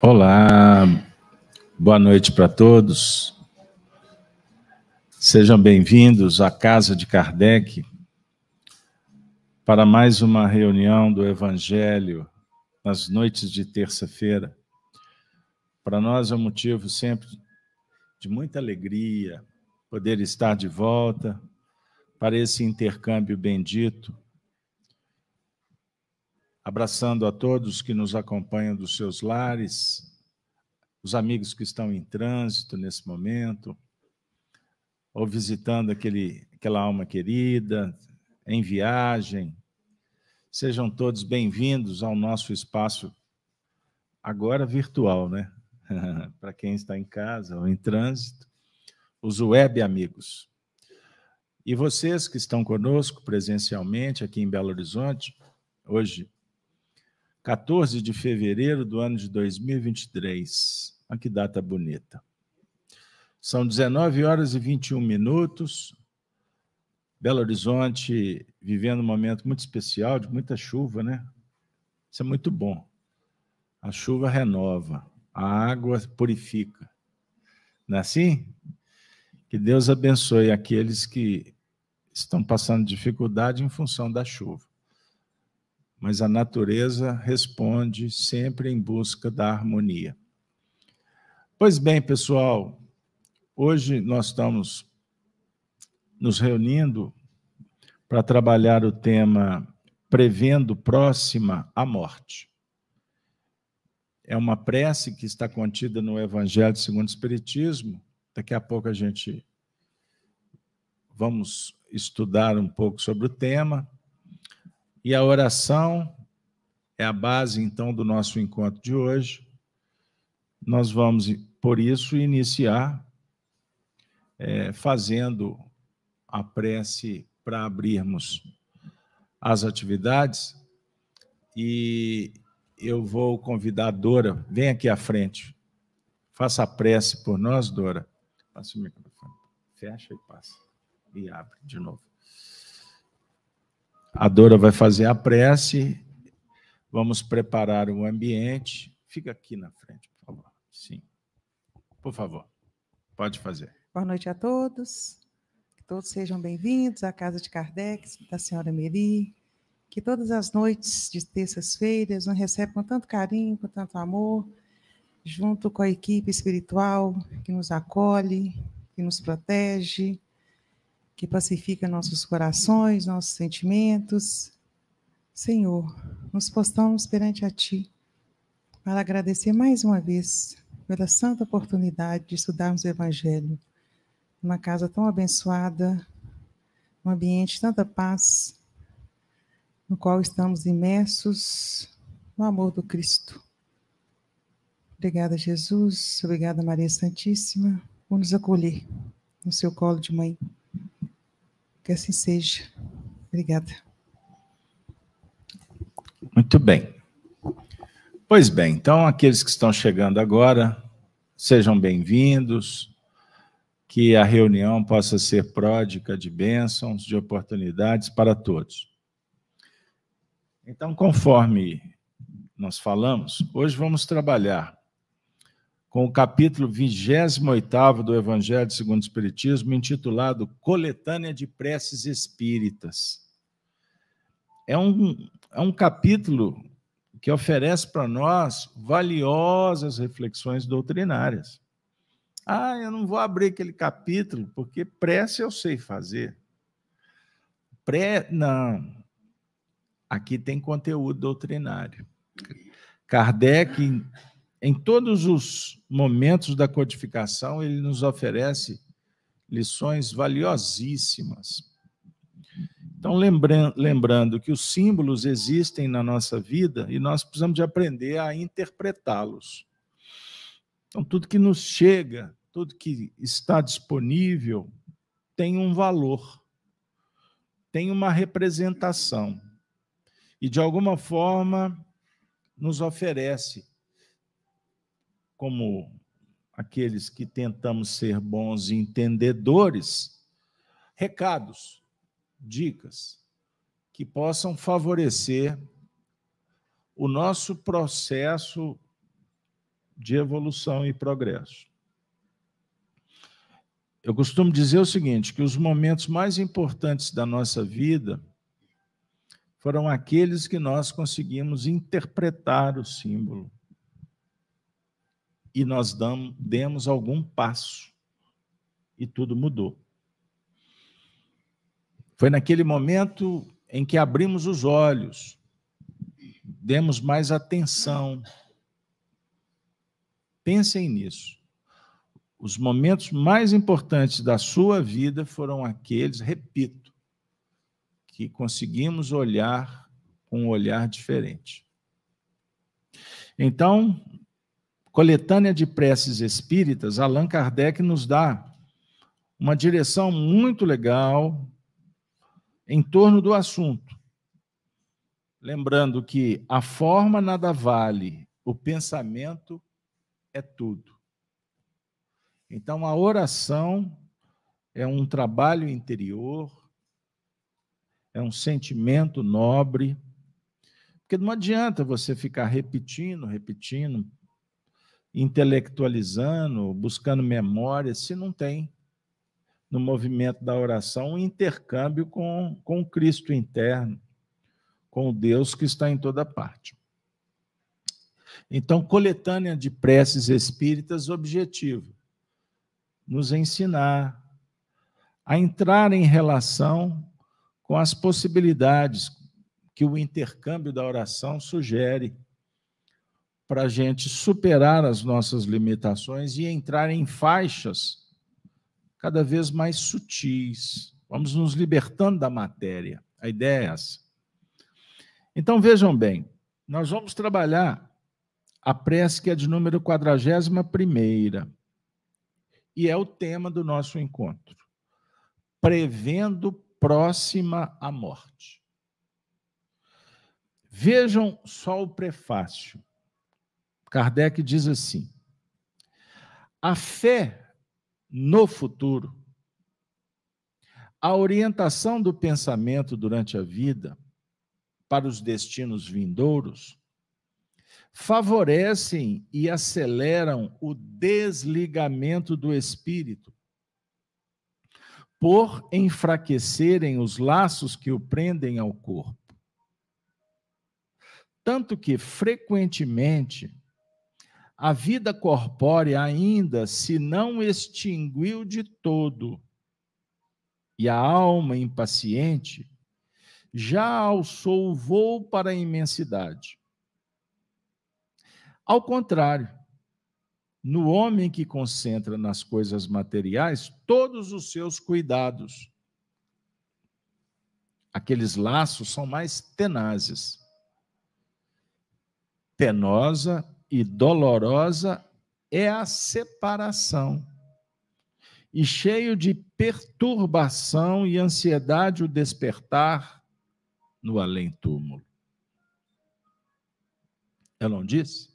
Olá, boa noite para todos. Sejam bem-vindos à Casa de Kardec para mais uma reunião do Evangelho nas noites de terça-feira. Para nós é um motivo sempre de muita alegria poder estar de volta para esse intercâmbio bendito abraçando a todos que nos acompanham dos seus lares, os amigos que estão em trânsito nesse momento, ou visitando aquele, aquela alma querida, em viagem. Sejam todos bem-vindos ao nosso espaço, agora virtual, né? Para quem está em casa ou em trânsito, os web amigos. E vocês que estão conosco presencialmente aqui em Belo Horizonte, hoje, 14 de fevereiro do ano de 2023. Olha que data bonita. São 19 horas e 21 minutos. Belo Horizonte vivendo um momento muito especial, de muita chuva, né? Isso é muito bom. A chuva renova, a água purifica. Não é assim? Que Deus abençoe aqueles que estão passando dificuldade em função da chuva mas a natureza responde sempre em busca da harmonia. Pois bem, pessoal, hoje nós estamos nos reunindo para trabalhar o tema Prevendo Próxima a Morte. É uma prece que está contida no Evangelho segundo o Espiritismo. Daqui a pouco a gente vamos estudar um pouco sobre o tema. E a oração é a base, então, do nosso encontro de hoje. Nós vamos, por isso, iniciar é, fazendo a prece para abrirmos as atividades. E eu vou convidar a Dora, vem aqui à frente. Faça a prece por nós, Dora. Passa o microfone. Fecha e passa. E abre de novo. A Dora vai fazer a prece, vamos preparar o ambiente. Fica aqui na frente, por favor. Sim. Por favor, pode fazer. Boa noite a todos. Que todos sejam bem-vindos à Casa de Kardec, da senhora Meri. Que todas as noites de terças-feiras nos recebam com tanto carinho, com tanto amor, junto com a equipe espiritual que nos acolhe, que nos protege, que pacifica nossos corações, nossos sentimentos. Senhor, nos postamos perante a Ti para agradecer mais uma vez pela santa oportunidade de estudarmos o Evangelho numa casa tão abençoada, um ambiente de tanta paz, no qual estamos imersos no amor do Cristo. Obrigada, Jesus. Obrigada, Maria Santíssima, por nos acolher no seu colo de mãe. Que assim seja. Obrigada. Muito bem. Pois bem, então, aqueles que estão chegando agora, sejam bem-vindos, que a reunião possa ser pródica de bênçãos, de oportunidades para todos. Então, conforme nós falamos, hoje vamos trabalhar com o capítulo 28 do Evangelho segundo o Espiritismo, intitulado Coletânea de Preces Espíritas. É um, é um capítulo que oferece para nós valiosas reflexões doutrinárias. Ah, eu não vou abrir aquele capítulo, porque prece eu sei fazer. Pré, não. Aqui tem conteúdo doutrinário. Kardec em todos os momentos da codificação, ele nos oferece lições valiosíssimas. Então, lembrando, que os símbolos existem na nossa vida e nós precisamos de aprender a interpretá-los. Então, tudo que nos chega, tudo que está disponível, tem um valor, tem uma representação. E, de alguma forma, nos oferece como aqueles que tentamos ser bons entendedores, recados, dicas que possam favorecer o nosso processo de evolução e progresso. Eu costumo dizer o seguinte: que os momentos mais importantes da nossa vida foram aqueles que nós conseguimos interpretar o símbolo e nós damos, demos algum passo e tudo mudou. Foi naquele momento em que abrimos os olhos, demos mais atenção. Pensem nisso. Os momentos mais importantes da sua vida foram aqueles, repito, que conseguimos olhar com um olhar diferente. Então, coletânea de preces espíritas, Allan Kardec nos dá uma direção muito legal em torno do assunto. Lembrando que a forma nada vale, o pensamento é tudo. Então, a oração é um trabalho interior, é um sentimento nobre, porque não adianta você ficar repetindo, repetindo, intelectualizando, buscando memória, se não tem no movimento da oração um intercâmbio com, com Cristo interno, com o Deus que está em toda parte. Então, coletânea de preces espíritas, objetivo: nos ensinar a entrar em relação com as possibilidades que o intercâmbio da oração sugere para a gente superar as nossas limitações e entrar em faixas cada vez mais sutis. Vamos nos libertando da matéria. A ideia é essa. Então vejam bem, nós vamos trabalhar a prece que é de número 41 e é o tema do nosso encontro. Prevendo próxima à morte. Vejam só o prefácio. Kardec diz assim: a fé no futuro, a orientação do pensamento durante a vida para os destinos vindouros favorecem e aceleram o desligamento do espírito, por enfraquecerem os laços que o prendem ao corpo. Tanto que, frequentemente, a vida corpórea ainda se não extinguiu de todo, e a alma impaciente já alçou o voo para a imensidade. Ao contrário, no homem que concentra nas coisas materiais todos os seus cuidados, aqueles laços são mais tenazes. Penosa e dolorosa é a separação. E cheio de perturbação e ansiedade o despertar no além-túmulo. Ela não disse?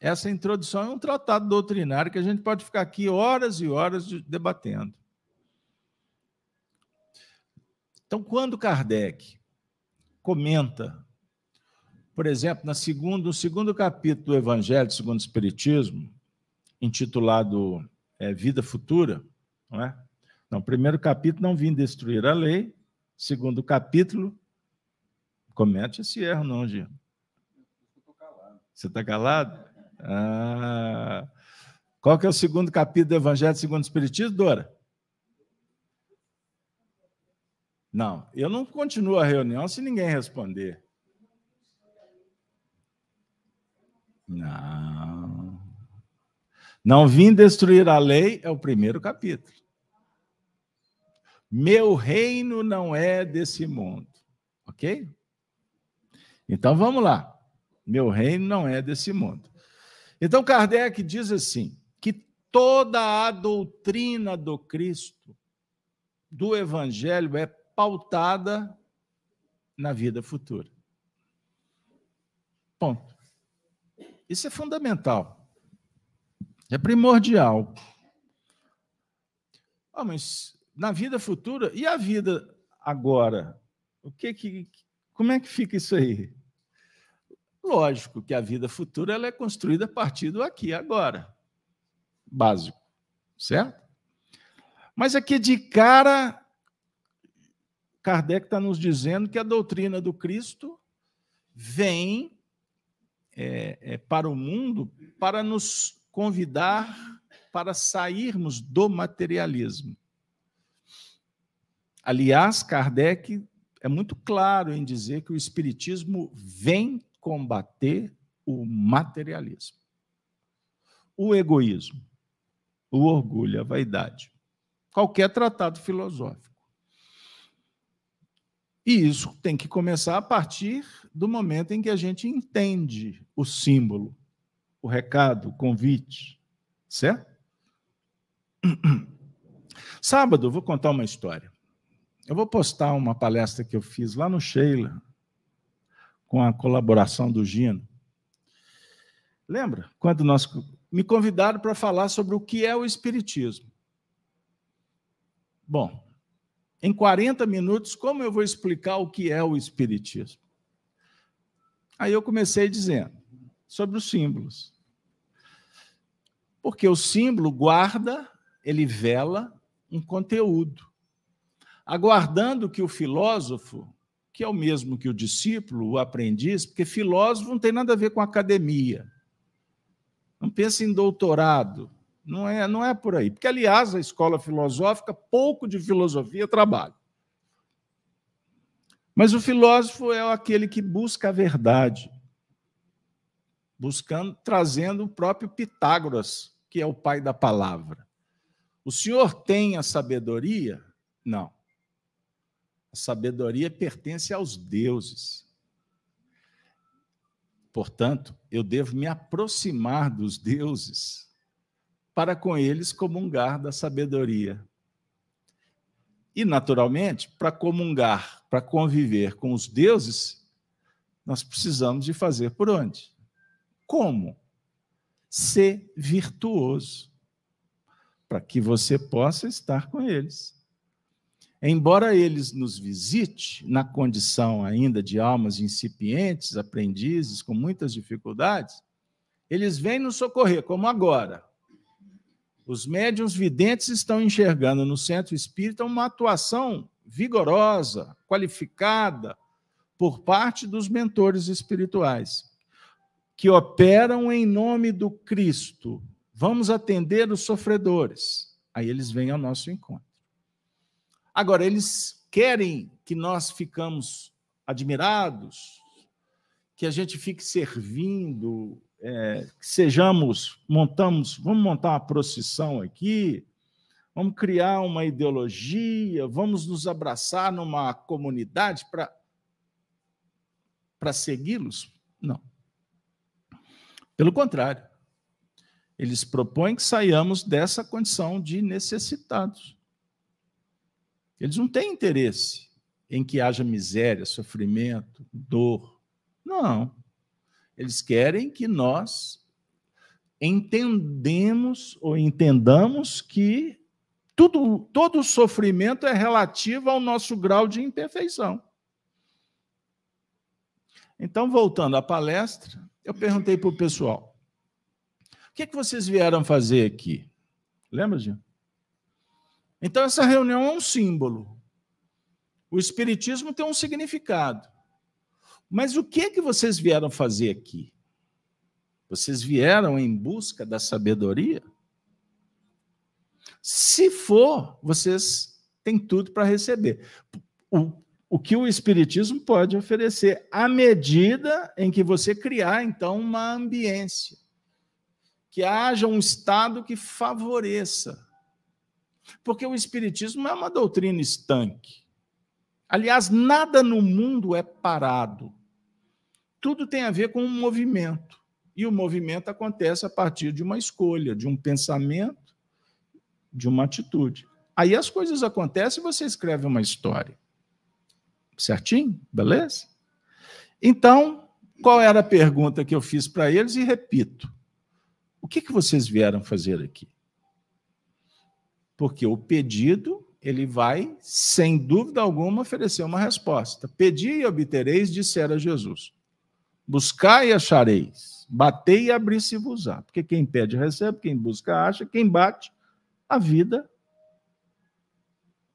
Essa introdução é um tratado doutrinário que a gente pode ficar aqui horas e horas debatendo. Então, quando Kardec comenta por exemplo, na segundo, no segundo capítulo do Evangelho segundo o Espiritismo, intitulado é, Vida Futura, não é? Não, primeiro capítulo, não vim destruir a lei. Segundo capítulo, comete esse erro, não, Gil. Você está calado? Ah, qual que é o segundo capítulo do Evangelho segundo o Espiritismo, Dora? Não, eu não continuo a reunião se ninguém responder. Não. Não vim destruir a lei é o primeiro capítulo. Meu reino não é desse mundo. Ok? Então vamos lá. Meu reino não é desse mundo. Então Kardec diz assim: que toda a doutrina do Cristo, do Evangelho, é pautada na vida futura. Ponto. Isso é fundamental. É primordial. Ah, mas na vida futura e a vida agora? O que que como é que fica isso aí? Lógico que a vida futura ela é construída a partir do aqui agora. Básico, certo? Mas aqui de cara, Kardec está nos dizendo que a doutrina do Cristo vem é, é, para o mundo para nos convidar para sairmos do materialismo. Aliás, Kardec é muito claro em dizer que o Espiritismo vem combater o materialismo, o egoísmo, o orgulho, a vaidade. Qualquer tratado filosófico. E isso tem que começar a partir do momento em que a gente entende o símbolo, o recado, o convite, certo? Sábado, eu vou contar uma história. Eu vou postar uma palestra que eu fiz lá no Sheila, com a colaboração do Gino. Lembra? Quando nós me convidaram para falar sobre o que é o Espiritismo. Bom, em 40 minutos, como eu vou explicar o que é o Espiritismo? Aí eu comecei dizendo sobre os símbolos. Porque o símbolo guarda, ele vela um conteúdo, aguardando que o filósofo, que é o mesmo que o discípulo, o aprendiz, porque filósofo não tem nada a ver com academia. Não pensa em doutorado, não é, não é por aí. Porque, aliás, a escola filosófica, pouco de filosofia trabalha. Mas o filósofo é aquele que busca a verdade, buscando, trazendo o próprio Pitágoras, que é o pai da palavra. O senhor tem a sabedoria? Não. A sabedoria pertence aos deuses. Portanto, eu devo me aproximar dos deuses para com eles comungar da sabedoria. E, naturalmente, para comungar, para conviver com os deuses, nós precisamos de fazer por onde? Como? Ser virtuoso, para que você possa estar com eles. Embora eles nos visite na condição ainda de almas incipientes, aprendizes, com muitas dificuldades, eles vêm nos socorrer, como agora. Os médiums videntes estão enxergando no centro espírita uma atuação vigorosa, qualificada, por parte dos mentores espirituais, que operam em nome do Cristo. Vamos atender os sofredores. Aí eles vêm ao nosso encontro. Agora, eles querem que nós ficamos admirados, que a gente fique servindo, é, que sejamos, montamos, vamos montar uma procissão aqui, vamos criar uma ideologia, vamos nos abraçar numa comunidade para para segui-los? Não. Pelo contrário, eles propõem que saiamos dessa condição de necessitados. Eles não têm interesse em que haja miséria, sofrimento, dor. Não. Eles querem que nós entendemos ou entendamos que tudo, todo sofrimento é relativo ao nosso grau de imperfeição. Então, voltando à palestra, eu perguntei para o pessoal: o que, é que vocês vieram fazer aqui? Lembra, Gil? Então, essa reunião é um símbolo. O Espiritismo tem um significado. Mas o que é que vocês vieram fazer aqui? Vocês vieram em busca da sabedoria? Se for, vocês têm tudo para receber. O, o que o Espiritismo pode oferecer, à medida em que você criar, então, uma ambiência. Que haja um estado que favoreça. Porque o Espiritismo é uma doutrina estanque. Aliás, nada no mundo é parado tudo tem a ver com um movimento. E o movimento acontece a partir de uma escolha, de um pensamento, de uma atitude. Aí as coisas acontecem e você escreve uma história. Certinho? Beleza? Então, qual era a pergunta que eu fiz para eles? E repito: o que, que vocês vieram fazer aqui? Porque o pedido ele vai, sem dúvida alguma, oferecer uma resposta. Pedi e obtereis, dissera Jesus. Buscar e achareis. Batei e abri-se-vos-á. Porque quem pede, recebe. Quem busca, acha. Quem bate, a vida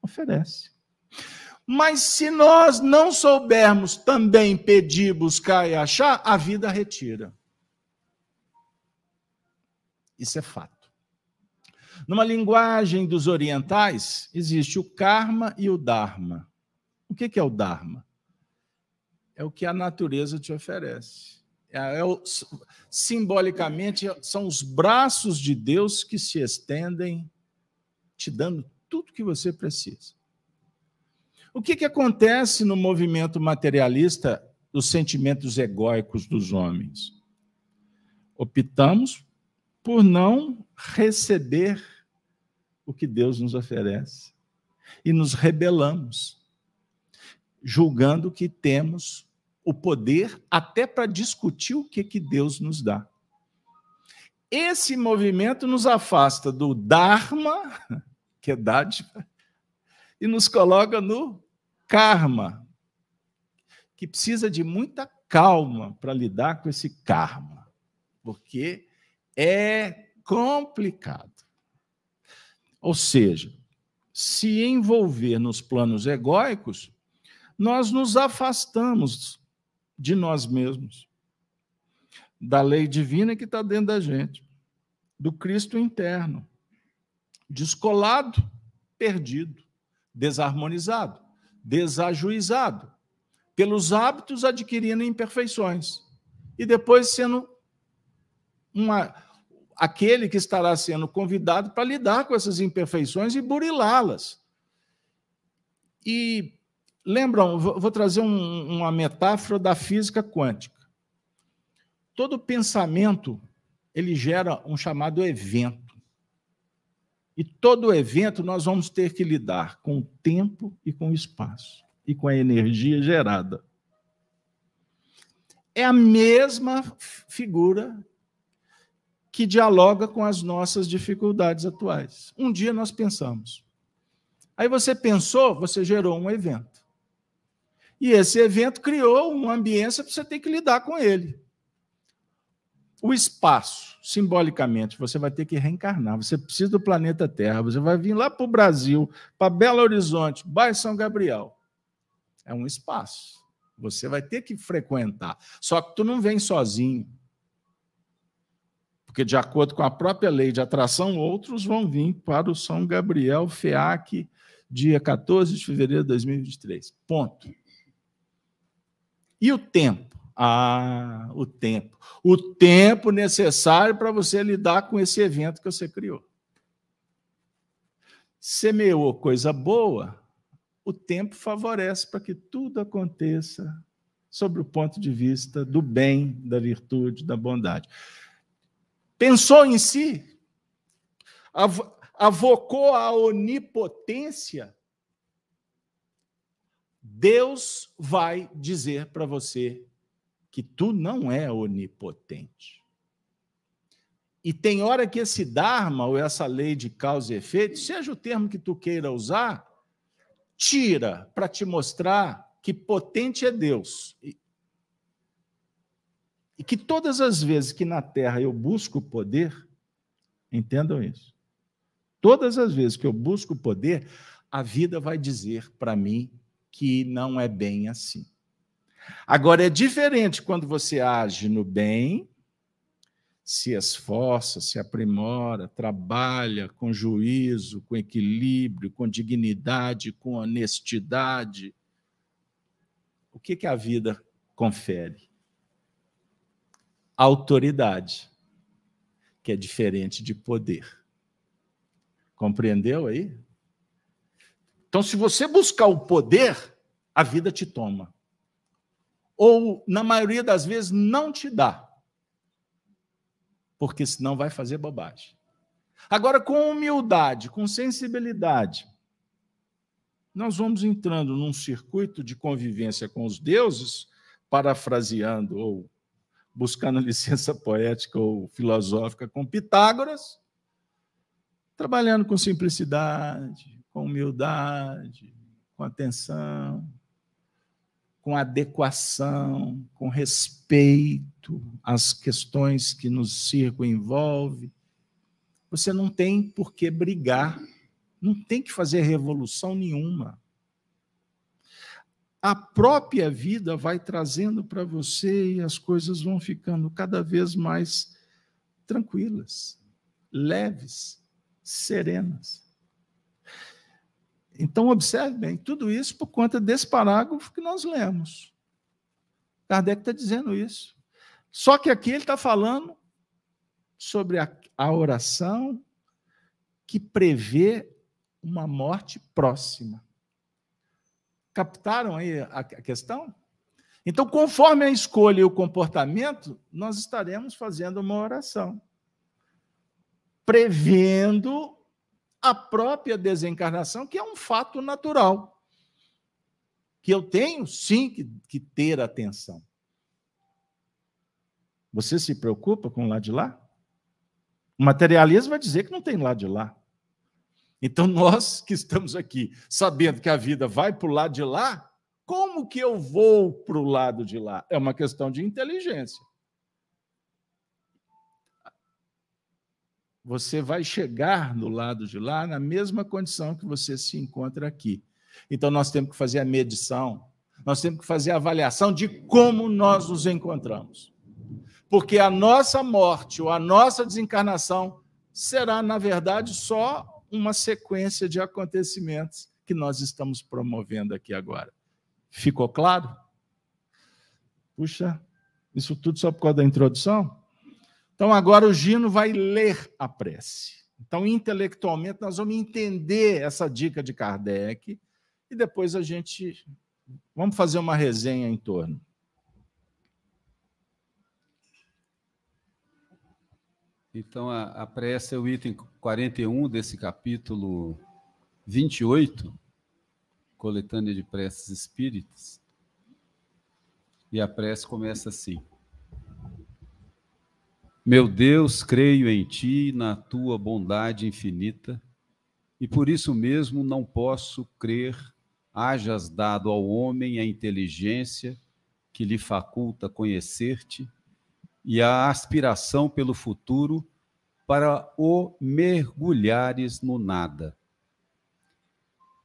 oferece. Mas se nós não soubermos também pedir, buscar e achar, a vida retira. Isso é fato. Numa linguagem dos orientais, existe o karma e o dharma. O que é o dharma? É o que a natureza te oferece. É, é o, simbolicamente, são os braços de Deus que se estendem, te dando tudo que você precisa. O que, que acontece no movimento materialista dos sentimentos egóicos dos homens? Optamos por não receber o que Deus nos oferece e nos rebelamos, julgando que temos o poder até para discutir o que, que Deus nos dá. Esse movimento nos afasta do Dharma, que é dádiva, e nos coloca no karma, que precisa de muita calma para lidar com esse karma, porque é complicado. Ou seja, se envolver nos planos egóicos, nós nos afastamos de nós mesmos, da lei divina que está dentro da gente, do Cristo interno, descolado, perdido desarmonizado, desajuizado, pelos hábitos adquirindo imperfeições, e depois sendo uma, aquele que estará sendo convidado para lidar com essas imperfeições e burilá-las. E lembram, vou trazer um, uma metáfora da física quântica. Todo pensamento ele gera um chamado evento. E todo evento nós vamos ter que lidar com o tempo e com o espaço e com a energia gerada. É a mesma figura que dialoga com as nossas dificuldades atuais. Um dia nós pensamos. Aí você pensou, você gerou um evento. E esse evento criou uma ambiência para você ter que lidar com ele. O espaço, simbolicamente, você vai ter que reencarnar. Você precisa do planeta Terra. Você vai vir lá para o Brasil, para Belo Horizonte, bairro São Gabriel. É um espaço. Você vai ter que frequentar. Só que tu não vem sozinho. Porque, de acordo com a própria lei de atração, outros vão vir para o São Gabriel FEAC, dia 14 de fevereiro de 2023. Ponto. E o tempo? Ah, o tempo. O tempo necessário para você lidar com esse evento que você criou. Semeou coisa boa, o tempo favorece para que tudo aconteça sobre o ponto de vista do bem, da virtude, da bondade. Pensou em si? Avocou a onipotência? Deus vai dizer para você que tu não é onipotente. E tem hora que esse Dharma, ou essa lei de causa e efeito, seja o termo que tu queira usar, tira para te mostrar que potente é Deus. E, que todas as vezes que na Terra eu busco poder, entendam isso. Todas as vezes que eu busco poder, a vida vai dizer para mim que não é bem assim. Agora, é diferente quando você age no bem, se esforça, se aprimora, trabalha com juízo, com equilíbrio, com dignidade, com honestidade. O que, que a vida confere? Autoridade, que é diferente de poder. Compreendeu aí? Então, se você buscar o poder, a vida te toma ou, na maioria das vezes, não te dá. Porque senão vai fazer bobagem. Agora, com humildade, com sensibilidade, nós vamos entrando num circuito de convivência com os deuses, parafraseando ou buscando licença poética ou filosófica com Pitágoras, trabalhando com simplicidade, com humildade, com atenção, com adequação, com respeito às questões que nos circunvolvem. Você não tem por que brigar, não tem que fazer revolução nenhuma. A própria vida vai trazendo para você e as coisas vão ficando cada vez mais tranquilas, leves, serenas. Então, observe bem, tudo isso por conta desse parágrafo que nós lemos. Kardec está dizendo isso. Só que aqui ele está falando sobre a, a oração que prevê uma morte próxima. Captaram aí a, a questão? Então, conforme a escolha e o comportamento, nós estaremos fazendo uma oração, prevendo a própria desencarnação, que é um fato natural. Que eu tenho, sim, que, que ter atenção. Você se preocupa com o lado de lá? O materialismo vai dizer que não tem lado de lá. Então, nós que estamos aqui, sabendo que a vida vai para o lado de lá, como que eu vou para o lado de lá? É uma questão de inteligência. Você vai chegar no lado de lá na mesma condição que você se encontra aqui. Então, nós temos que fazer a medição, nós temos que fazer a avaliação de como nós nos encontramos. Porque a nossa morte ou a nossa desencarnação será, na verdade, só uma sequência de acontecimentos que nós estamos promovendo aqui agora. Ficou claro? Puxa, isso tudo só por causa da introdução? Então, agora o Gino vai ler a prece. Então, intelectualmente, nós vamos entender essa dica de Kardec e depois a gente. Vamos fazer uma resenha em torno. Então, a, a prece é o item 41 desse capítulo 28, coletânea de preces espíritas. E a prece começa assim. Meu Deus, creio em ti, na tua bondade infinita, e por isso mesmo não posso crer hajas dado ao homem a inteligência que lhe faculta conhecer-te e a aspiração pelo futuro para o mergulhares no nada.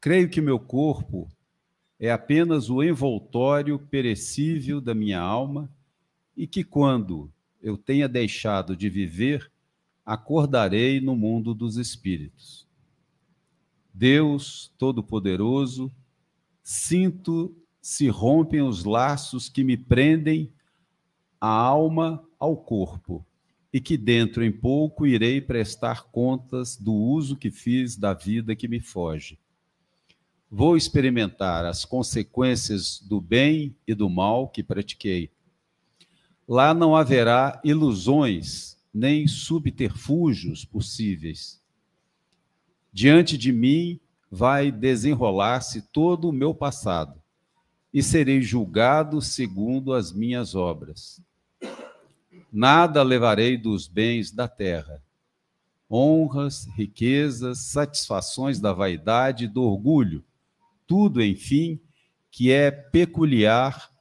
Creio que meu corpo é apenas o envoltório perecível da minha alma e que quando eu tenha deixado de viver, acordarei no mundo dos espíritos. Deus Todo-Poderoso, sinto se rompem os laços que me prendem a alma ao corpo, e que dentro em pouco irei prestar contas do uso que fiz da vida que me foge. Vou experimentar as consequências do bem e do mal que pratiquei Lá não haverá ilusões nem subterfúgios possíveis. Diante de mim vai desenrolar-se todo o meu passado e serei julgado segundo as minhas obras. Nada levarei dos bens da terra. Honras, riquezas, satisfações da vaidade e do orgulho, tudo, enfim, que é peculiar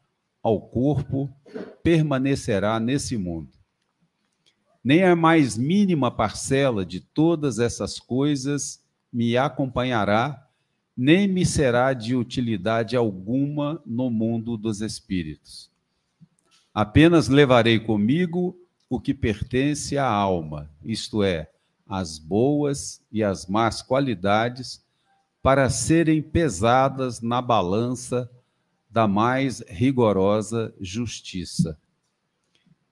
ao corpo permanecerá nesse mundo. Nem a mais mínima parcela de todas essas coisas me acompanhará, nem me será de utilidade alguma no mundo dos espíritos. Apenas levarei comigo o que pertence à alma, isto é, as boas e as más qualidades, para serem pesadas na balança da mais rigorosa justiça.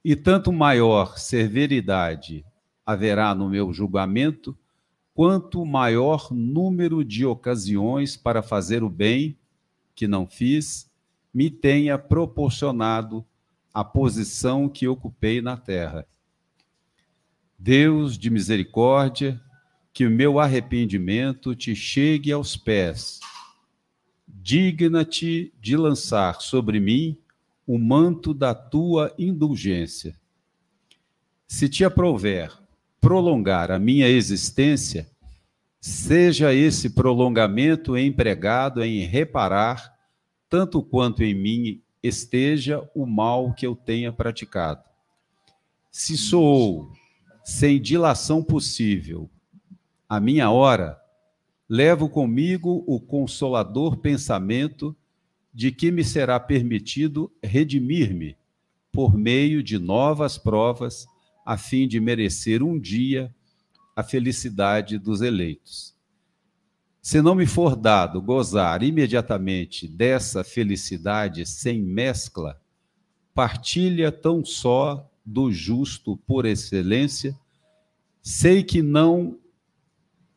E tanto maior severidade haverá no meu julgamento, quanto maior número de ocasiões para fazer o bem que não fiz me tenha proporcionado a posição que ocupei na terra. Deus de misericórdia, que o meu arrependimento te chegue aos pés digna-te de lançar sobre mim o manto da tua indulgência. Se te aprouver prolongar a minha existência, seja esse prolongamento empregado em reparar tanto quanto em mim esteja o mal que eu tenha praticado. Se sou sem dilação possível a minha hora, levo comigo o consolador pensamento de que me será permitido redimir-me por meio de novas provas, a fim de merecer um dia a felicidade dos eleitos. Se não me for dado gozar imediatamente dessa felicidade sem mescla, partilha tão só do justo por excelência, sei que não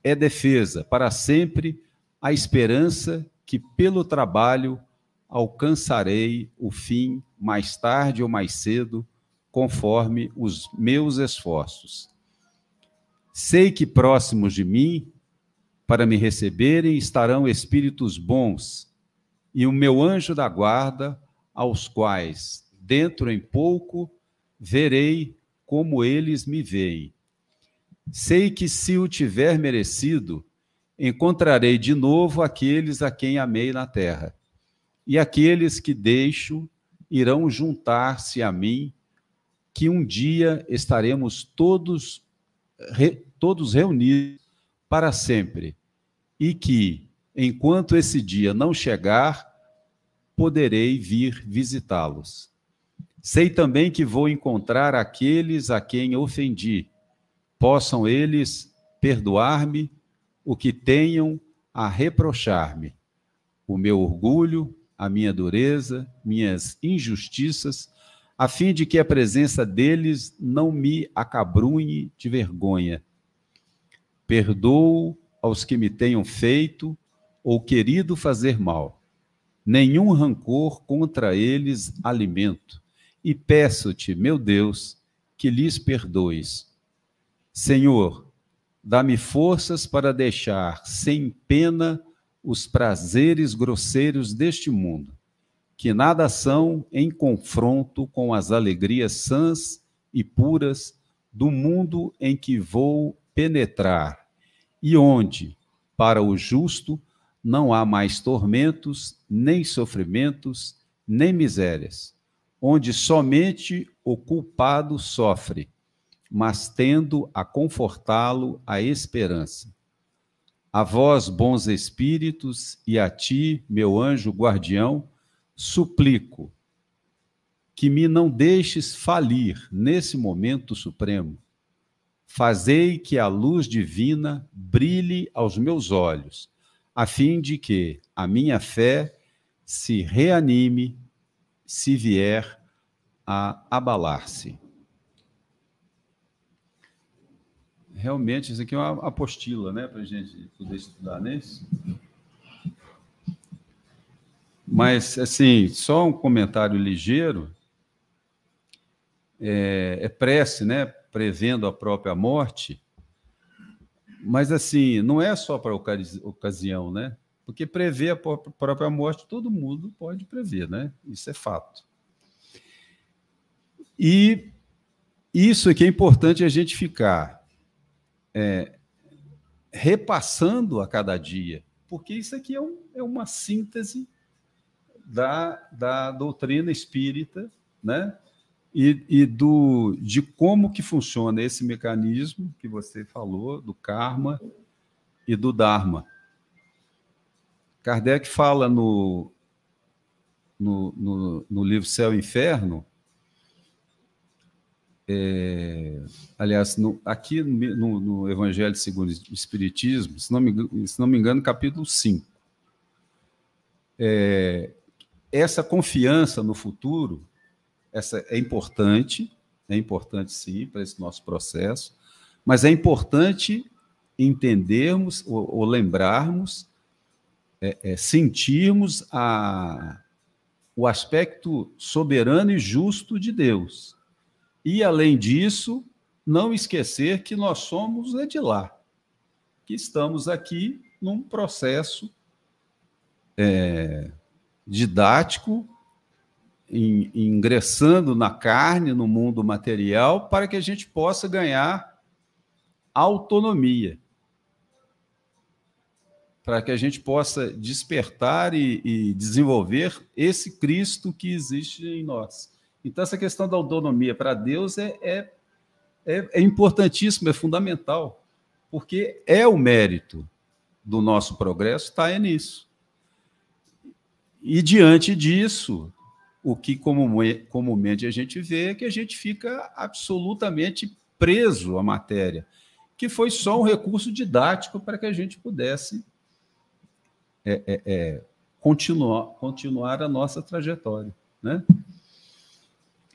é defesa para sempre a esperança que pelo trabalho alcançarei o fim mais tarde ou mais cedo, conforme os meus esforços. Sei que próximos de mim, para me receberem, estarão espíritos bons, e o meu anjo da guarda, aos quais, dentro em pouco, verei como eles me veem. Sei que, se o tiver merecido, encontrarei de novo aqueles a quem amei na terra e aqueles que deixo irão juntar-se a mim, que um dia estaremos todos, re, todos reunidos para sempre, e que, enquanto esse dia não chegar, poderei vir visitá-los. Sei também que vou encontrar aqueles a quem ofendi, possam eles perdoar-me o que tenham a reprochar-me. O meu orgulho, a minha dureza, minhas injustiças, a fim de que a presença deles não me acabrunhe de vergonha. Perdoo aos que me tenham feito ou querido fazer mal. Nenhum rancor contra eles alimento. E peço-te, meu Deus, que lhes perdoes. Senhor, dá-me forças para deixar sem pena os prazeres grosseiros deste mundo, que nada são em confronto com as alegrias sãs e puras do mundo em que vou penetrar, e onde, para o justo, não há mais tormentos, nem sofrimentos, nem misérias, onde somente o culpado sofre, mas tendo a confortá-lo a esperança a vós, bons espíritos, e a ti, meu anjo guardião, suplico que me não deixes falir nesse momento supremo. Fazei que a luz divina brilhe aos meus olhos, a fim de que a minha fé se reanime se vier a abalar-se. Realmente isso aqui é uma apostila, né, para a gente poder estudar nisso. Mas, assim, só um comentário ligeiro. É, é prece, né, prevendo a própria morte. Mas, assim, não é só para ocasião, né? Porque prever a própria morte todo mundo pode prever, né? Isso é fato. E isso aqui é importante a gente ficar é, repassando a cada dia, porque isso aqui é, um, é uma síntese da, da doutrina espírita, né? E, e, do, de como que funciona esse mecanismo que você falou, do karma e do dharma. Kardec fala no, no, no, no livro Céu e Inferno é, aliás, no, aqui no, no, Evangelho segundo o Espiritismo, se não me, se não me engano, capítulo 5. É, essa confiança no futuro essa é importante, é importante sim para esse nosso processo, mas é importante entendermos ou, ou lembrarmos, é, é, sentirmos a, o aspecto soberano e justo de Deus e, além disso, não esquecer que nós somos é de lá, que estamos aqui num processo é, didático, in, ingressando na carne, no mundo material, para que a gente possa ganhar autonomia. para que a gente possa despertar e, e, desenvolver esse Cristo que existe em nós. Então, essa questão da autonomia para Deus é, é, é, é importantíssima, é fundamental, porque é o mérito do nosso progresso, está é nisso. E diante disso, o que comumente a gente vê é que a gente fica absolutamente preso à matéria, que foi só um recurso didático para que a gente pudesse é, é, é, continuar, continuar a nossa trajetória. Né?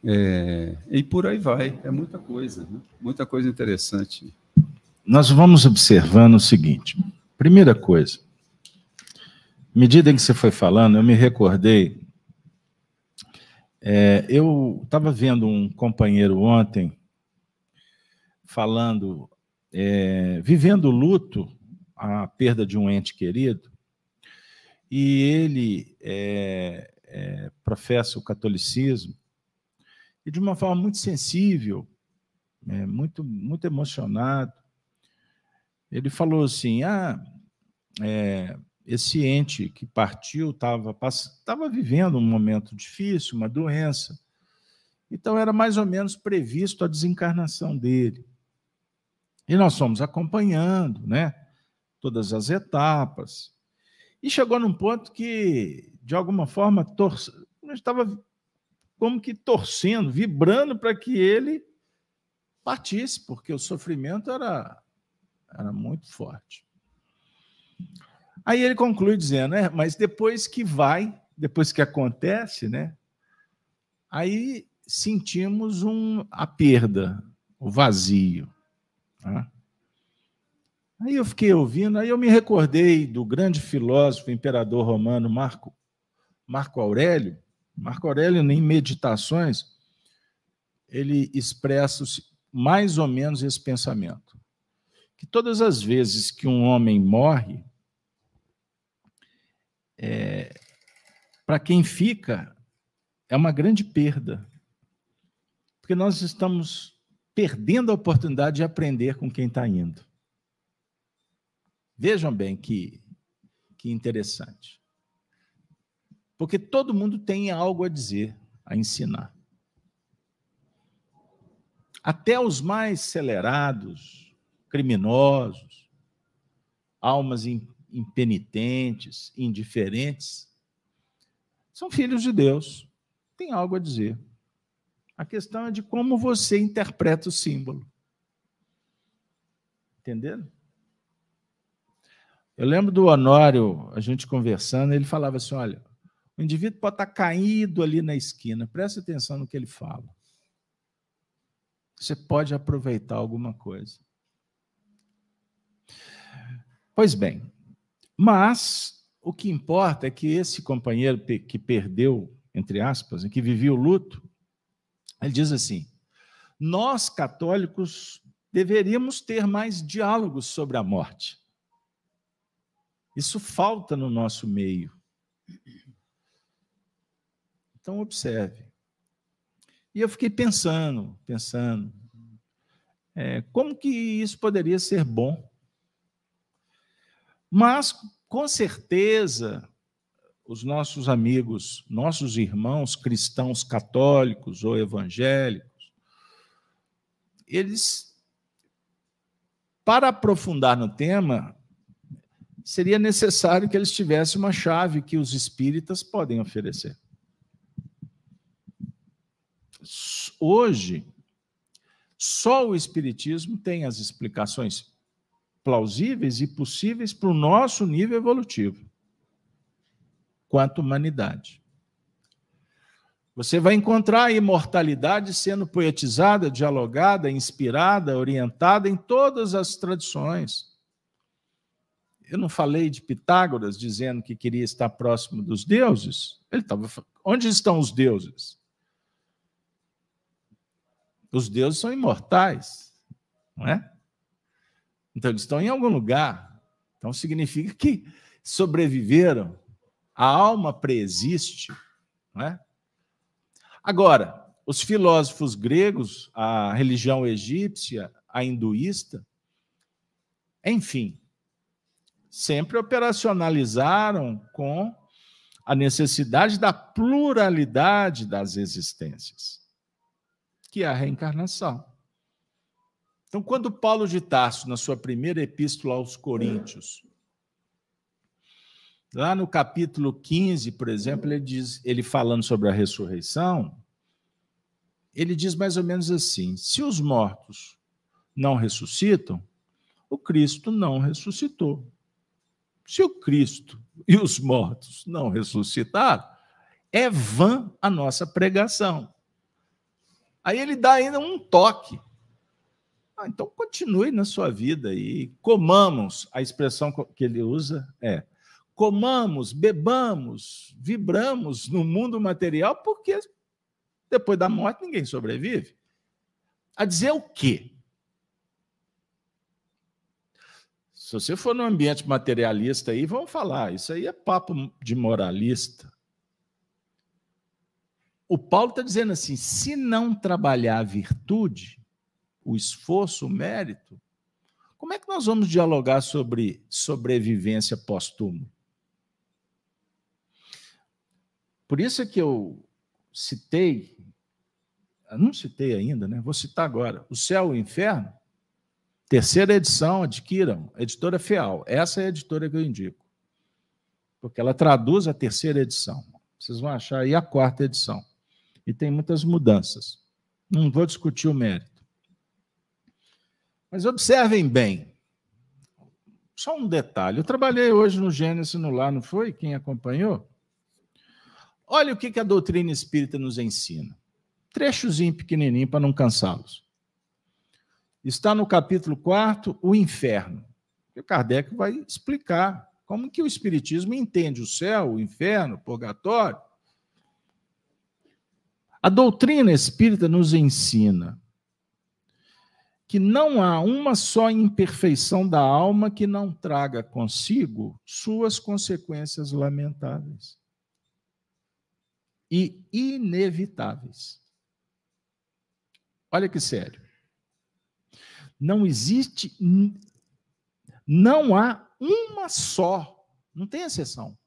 É, e por aí vai, é muita coisa, né? muita coisa interessante. Nós vamos observando o seguinte: primeira coisa, à medida em que você foi falando, eu me recordei. É, eu estava vendo um companheiro ontem falando, é, vivendo luto, a perda de um ente querido, e ele é, é, professa o catolicismo, e de uma forma muito sensível, é, muito, muito emocionado, ele falou assim: ah, é, esse ente que partiu estava vivendo um momento difícil, uma doença. Então era mais ou menos previsto a desencarnação dele. E nós fomos acompanhando, né? Todas as etapas. E chegou num ponto que, de alguma forma, tor... estava como que torcendo, vibrando para que ele partisse, porque o sofrimento era, era muito forte. Aí ele conclui dizendo, né, mas depois que vai, depois que acontece, né, aí sentimos um, a perda, o vazio. Tá? Aí eu fiquei ouvindo, aí eu me recordei do grande filósofo, imperador romano Marco, Marco Aurélio. Marco Aurélio, em Meditações, ele expressa mais ou menos esse pensamento. Que todas as vezes que um homem morre, é, para quem fica, é uma grande perda. Porque nós estamos perdendo a oportunidade de aprender com quem está indo. Vejam bem que, que interessante. Porque todo mundo tem algo a dizer, a ensinar. Até os mais acelerados, criminosos, almas impenitentes, indiferentes, são filhos de Deus, têm algo a dizer. A questão é de como você interpreta o símbolo. Entendendo? Eu lembro do Honório, a gente conversando, ele falava assim: olha, o indivíduo pode estar caído ali na esquina, preste atenção no que ele fala. Você pode aproveitar alguma coisa. Pois bem, mas o que importa é que esse companheiro que perdeu, entre aspas, que vivia o luto, ele diz assim: nós católicos deveríamos ter mais diálogos sobre a morte. Isso falta no nosso meio. Então, observe. E eu fiquei pensando, pensando, é, como que isso poderia ser bom? Mas, com certeza, os nossos amigos, nossos irmãos cristãos católicos ou evangélicos, eles, para aprofundar no tema, seria necessário que eles tivessem uma chave que os espíritas podem oferecer. Hoje, só o Espiritismo tem as explicações plausíveis e possíveis para o nosso nível evolutivo quanto humanidade. Você vai encontrar a imortalidade sendo poetizada, dialogada, inspirada, orientada em todas as tradições. Eu não falei de Pitágoras dizendo que queria estar próximo dos deuses. Ele estava. Onde estão os deuses? Os deuses são imortais, não é? Então eles estão em algum lugar. Então significa que sobreviveram a alma preexiste. Não é? Agora, os filósofos gregos, a religião egípcia, a hinduísta, enfim, sempre operacionalizaram com a necessidade da pluralidade das existências, que é a reencarnação. Então, quando Paulo de Tarso, na sua primeira epístola aos Coríntios, lá no capítulo 15, por exemplo, ele diz, ele falando sobre a ressurreição, ele diz mais ou menos assim: se os mortos não ressuscitam, o Cristo não ressuscitou. Se o Cristo e os mortos não ressuscitaram, é vã a nossa pregação. Aí ele dá ainda um toque. Ah, então continue na sua vida e comamos, a expressão que ele usa é comamos, bebamos, vibramos no mundo material, porque depois da morte ninguém sobrevive. A dizer o quê? Se você for no ambiente materialista aí, vamos falar, isso aí é papo de moralista. O Paulo está dizendo assim: se não trabalhar a virtude, o esforço, o mérito, como é que nós vamos dialogar sobre sobrevivência pós-túmulo? Por isso é que eu citei, não citei ainda, né? Vou citar agora: o céu e o inferno Terceira edição, adquiram, editora Feal. Essa é a editora que eu indico. Porque ela traduz a terceira edição. Vocês vão achar aí a quarta edição. E tem muitas mudanças. Não vou discutir o mérito. Mas observem bem. Só um detalhe. Eu trabalhei hoje no Gênesis no Lar, não foi? Quem acompanhou? Olha o que a doutrina espírita nos ensina. Trechozinho pequenininho para não cansá-los está no capítulo 4, o inferno. O Kardec vai explicar como que o Espiritismo entende o céu, o inferno, o purgatório. A doutrina espírita nos ensina que não há uma só imperfeição da alma que não traga consigo suas consequências lamentáveis e inevitáveis. Olha que sério. Não existe, não há uma só, não tem exceção.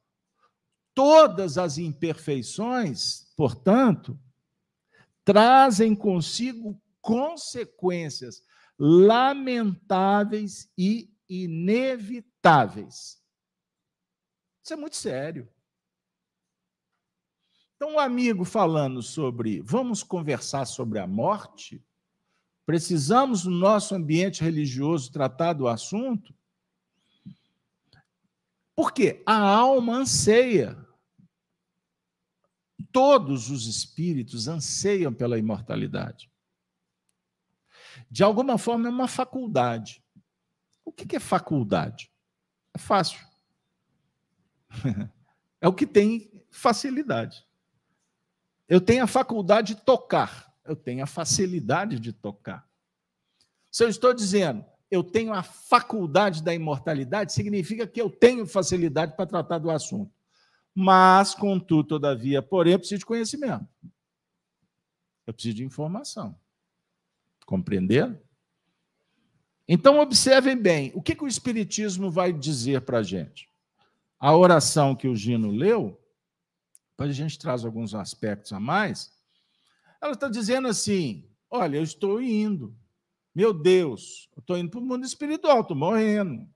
Todas as imperfeições, portanto, trazem consigo consequências lamentáveis e inevitáveis. Isso é muito sério. Então, um amigo falando sobre vamos conversar sobre a morte, Precisamos, no nosso ambiente religioso, tratar do assunto? Porque a alma anseia. Todos os espíritos anseiam pela imortalidade. De alguma forma, é uma faculdade. O que é faculdade? É fácil. É o que tem facilidade. Eu tenho a faculdade de tocar eu tenho a facilidade de tocar. Se eu estou dizendo, eu tenho a faculdade da imortalidade, significa que eu tenho facilidade para tratar do assunto. Mas, contudo, todavia, porém, eu preciso de conhecimento. Eu preciso de informação. Compreenderam? Então, observem bem, o que, que o Espiritismo vai dizer para a gente? A oração que o Gino leu, depois a gente traz alguns aspectos a mais, ela está dizendo assim: olha, eu estou indo. Meu Deus, eu estou indo para o mundo espiritual, estou morrendo.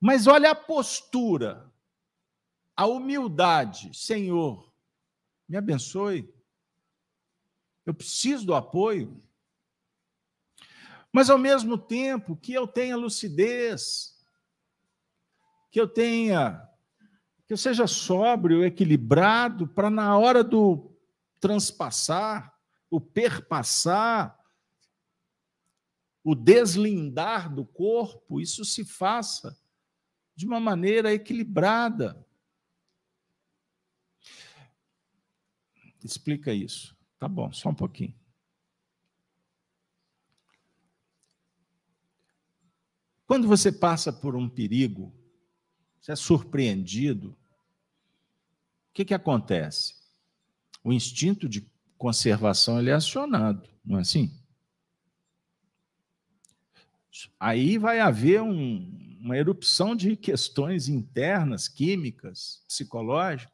Mas olha a postura, a humildade. Senhor, me abençoe. Eu preciso do apoio. Mas, ao mesmo tempo, que eu tenha lucidez, que eu tenha, que eu seja sóbrio, equilibrado, para na hora do transpassar, o perpassar, o deslindar do corpo, isso se faça de uma maneira equilibrada. Explica isso. Tá bom, só um pouquinho. Quando você passa por um perigo, você é surpreendido, o que, que acontece? o instinto de conservação ele é acionado, não é assim? Aí vai haver um, uma erupção de questões internas, químicas, psicológicas.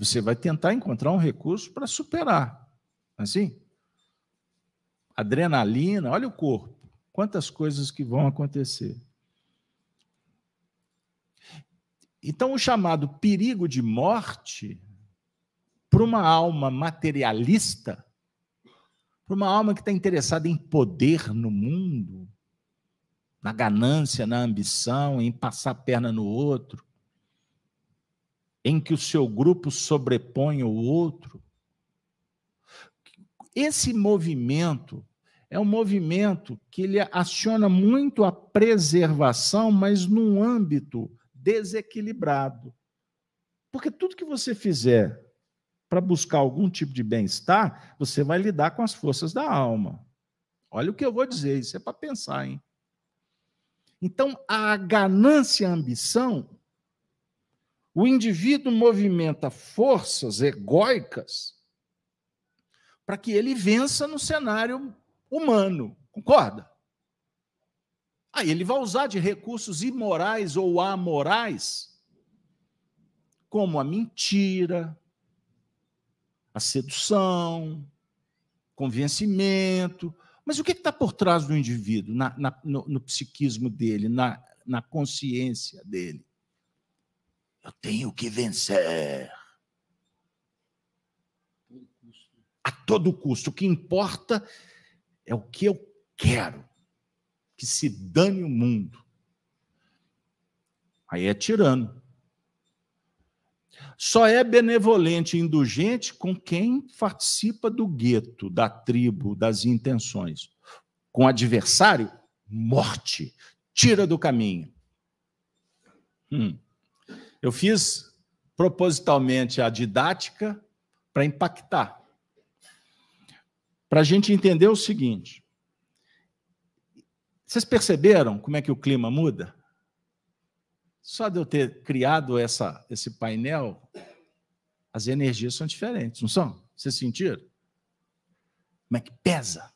Você vai tentar encontrar um recurso para superar. Assim? Adrenalina, olha o corpo. Quantas coisas que vão acontecer. Então, o chamado perigo de morte, para uma alma materialista, para uma alma que está interessada em poder no mundo, na ganância, na ambição, em passar a perna no outro, em que o seu grupo sobrepõe o outro. Esse movimento é um movimento que ele aciona muito a preservação, mas num âmbito desequilibrado. Porque tudo que você fizer para buscar algum tipo de bem-estar, você vai lidar com as forças da alma. Olha o que eu vou dizer, isso é para pensar, hein? Então, a ganância e a ambição, o indivíduo movimenta forças egóicas para que ele vença no cenário humano, concorda? Aí ele vai usar de recursos imorais ou amorais, como a mentira, a sedução, convencimento. Mas o que está por trás do indivíduo, na, na, no, no, psiquismo dele, na, na consciência dele? Eu tenho que vencer. A todo custo. O que importa é o que eu quero. Que se dane o mundo. Aí é tirano. Só é benevolente e indulgente com quem participa do gueto, da tribo, das intenções. Com adversário, morte, tira do caminho. Hum. Eu fiz propositalmente a didática para impactar. Para a gente entender o seguinte: vocês perceberam como é que o clima muda? Só de eu ter criado essa, esse painel, as energias são diferentes, não são? Vocês sentiram? Como é que pesa?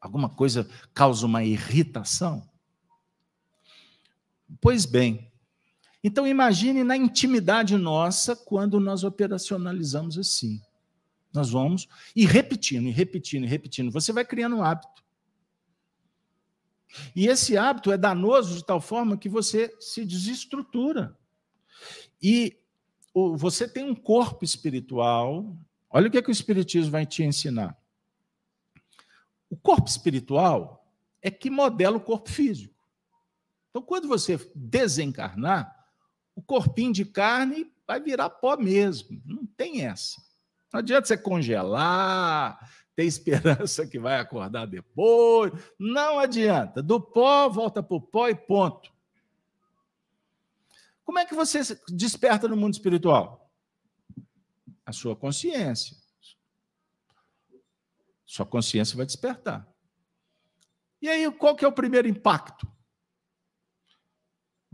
Alguma coisa causa uma irritação? Pois bem, então imagine na intimidade nossa quando nós operacionalizamos assim. Nós vamos e repetindo, e repetindo, e repetindo. Você vai criando um hábito. E esse hábito é danoso de tal forma que você se desestrutura. E você tem um corpo espiritual. Olha o que, é que o Espiritismo vai te ensinar. O corpo espiritual é que modela o corpo físico. Então, quando você desencarnar, o corpinho de carne vai virar pó mesmo. Não tem essa. Não adianta você congelar, ter esperança que vai acordar depois. Não adianta. Do pó, volta para o pó e ponto. Como é que você desperta no mundo espiritual? A sua consciência. Sua consciência vai despertar. E aí, qual que é o primeiro impacto?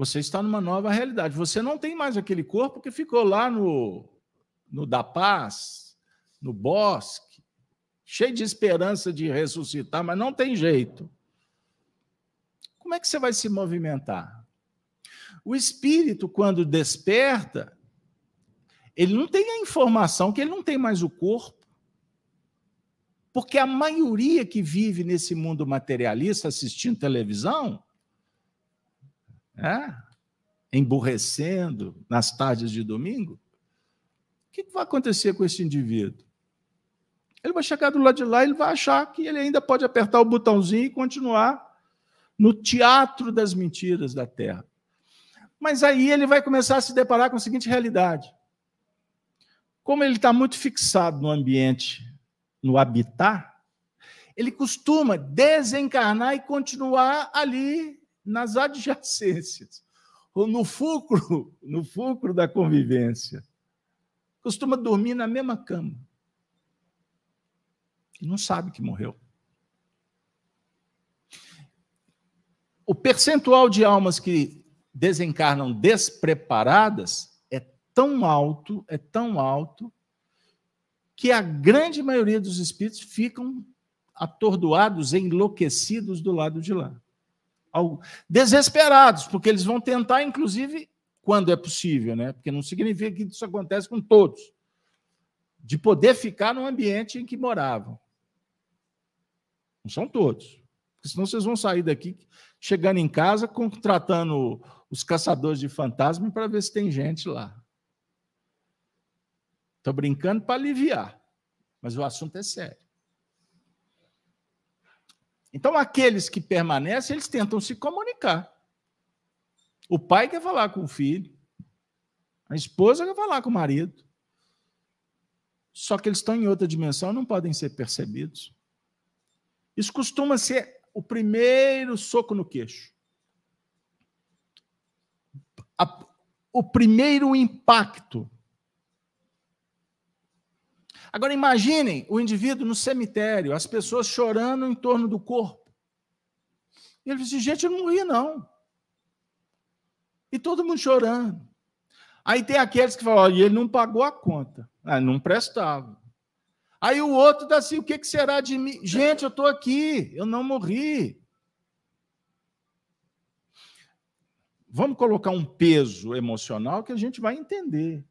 Você está numa nova realidade. Você não tem mais aquele corpo que ficou lá no, no da paz, no bosque, cheio de esperança de ressuscitar, mas não tem jeito. Como é que você vai se movimentar? O espírito, quando desperta, ele não tem a informação que ele não tem mais o corpo. Porque a maioria que vive nesse mundo materialista assistindo televisão, é, emburrecendo nas tardes de domingo, o que vai acontecer com esse indivíduo? Ele vai chegar do lado de lá e ele vai achar que ele ainda pode apertar o botãozinho e continuar no teatro das mentiras da Terra. Mas aí ele vai começar a se deparar com a seguinte realidade. Como ele está muito fixado no ambiente, no habitat, ele costuma desencarnar e continuar ali nas adjacências, ou no fulcro, no fulcro da convivência. Costuma dormir na mesma cama e não sabe que morreu. O percentual de almas que desencarnam despreparadas é tão alto, é tão alto, que a grande maioria dos espíritos ficam atordoados, enlouquecidos do lado de lá. Desesperados, porque eles vão tentar, inclusive, quando é possível, né? Porque não significa que isso acontece com todos, de poder ficar no ambiente em que moravam. Não são todos. Porque senão vocês vão sair daqui chegando em casa contratando os caçadores de fantasma para ver se tem gente lá. Estou brincando para aliviar, mas o assunto é sério. Então, aqueles que permanecem, eles tentam se comunicar. O pai quer falar com o filho, a esposa quer falar com o marido. Só que eles estão em outra dimensão, não podem ser percebidos. Isso costuma ser o primeiro soco no queixo. A, o primeiro impacto. Agora imaginem o indivíduo no cemitério, as pessoas chorando em torno do corpo. E ele disse: gente, eu não morri, não. E todo mundo chorando. Aí tem aqueles que falam: e ele não pagou a conta. Ah, não prestava. Aí o outro dá assim: o que, que será de mim? Gente, eu estou aqui, eu não morri. Vamos colocar um peso emocional que a gente vai entender.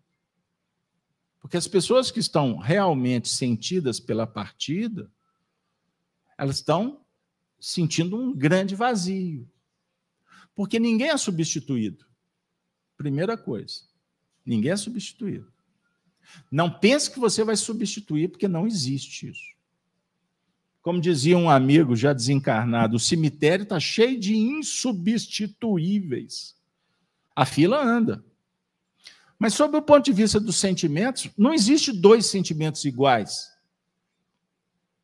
Porque as pessoas que estão realmente sentidas pela partida, elas estão sentindo um grande vazio. Porque ninguém é substituído. Primeira coisa, ninguém é substituído. Não pense que você vai substituir, porque não existe isso. Como dizia um amigo já desencarnado, o cemitério está cheio de insubstituíveis. A fila anda. Mas, sob o ponto de vista dos sentimentos, não existe dois sentimentos iguais.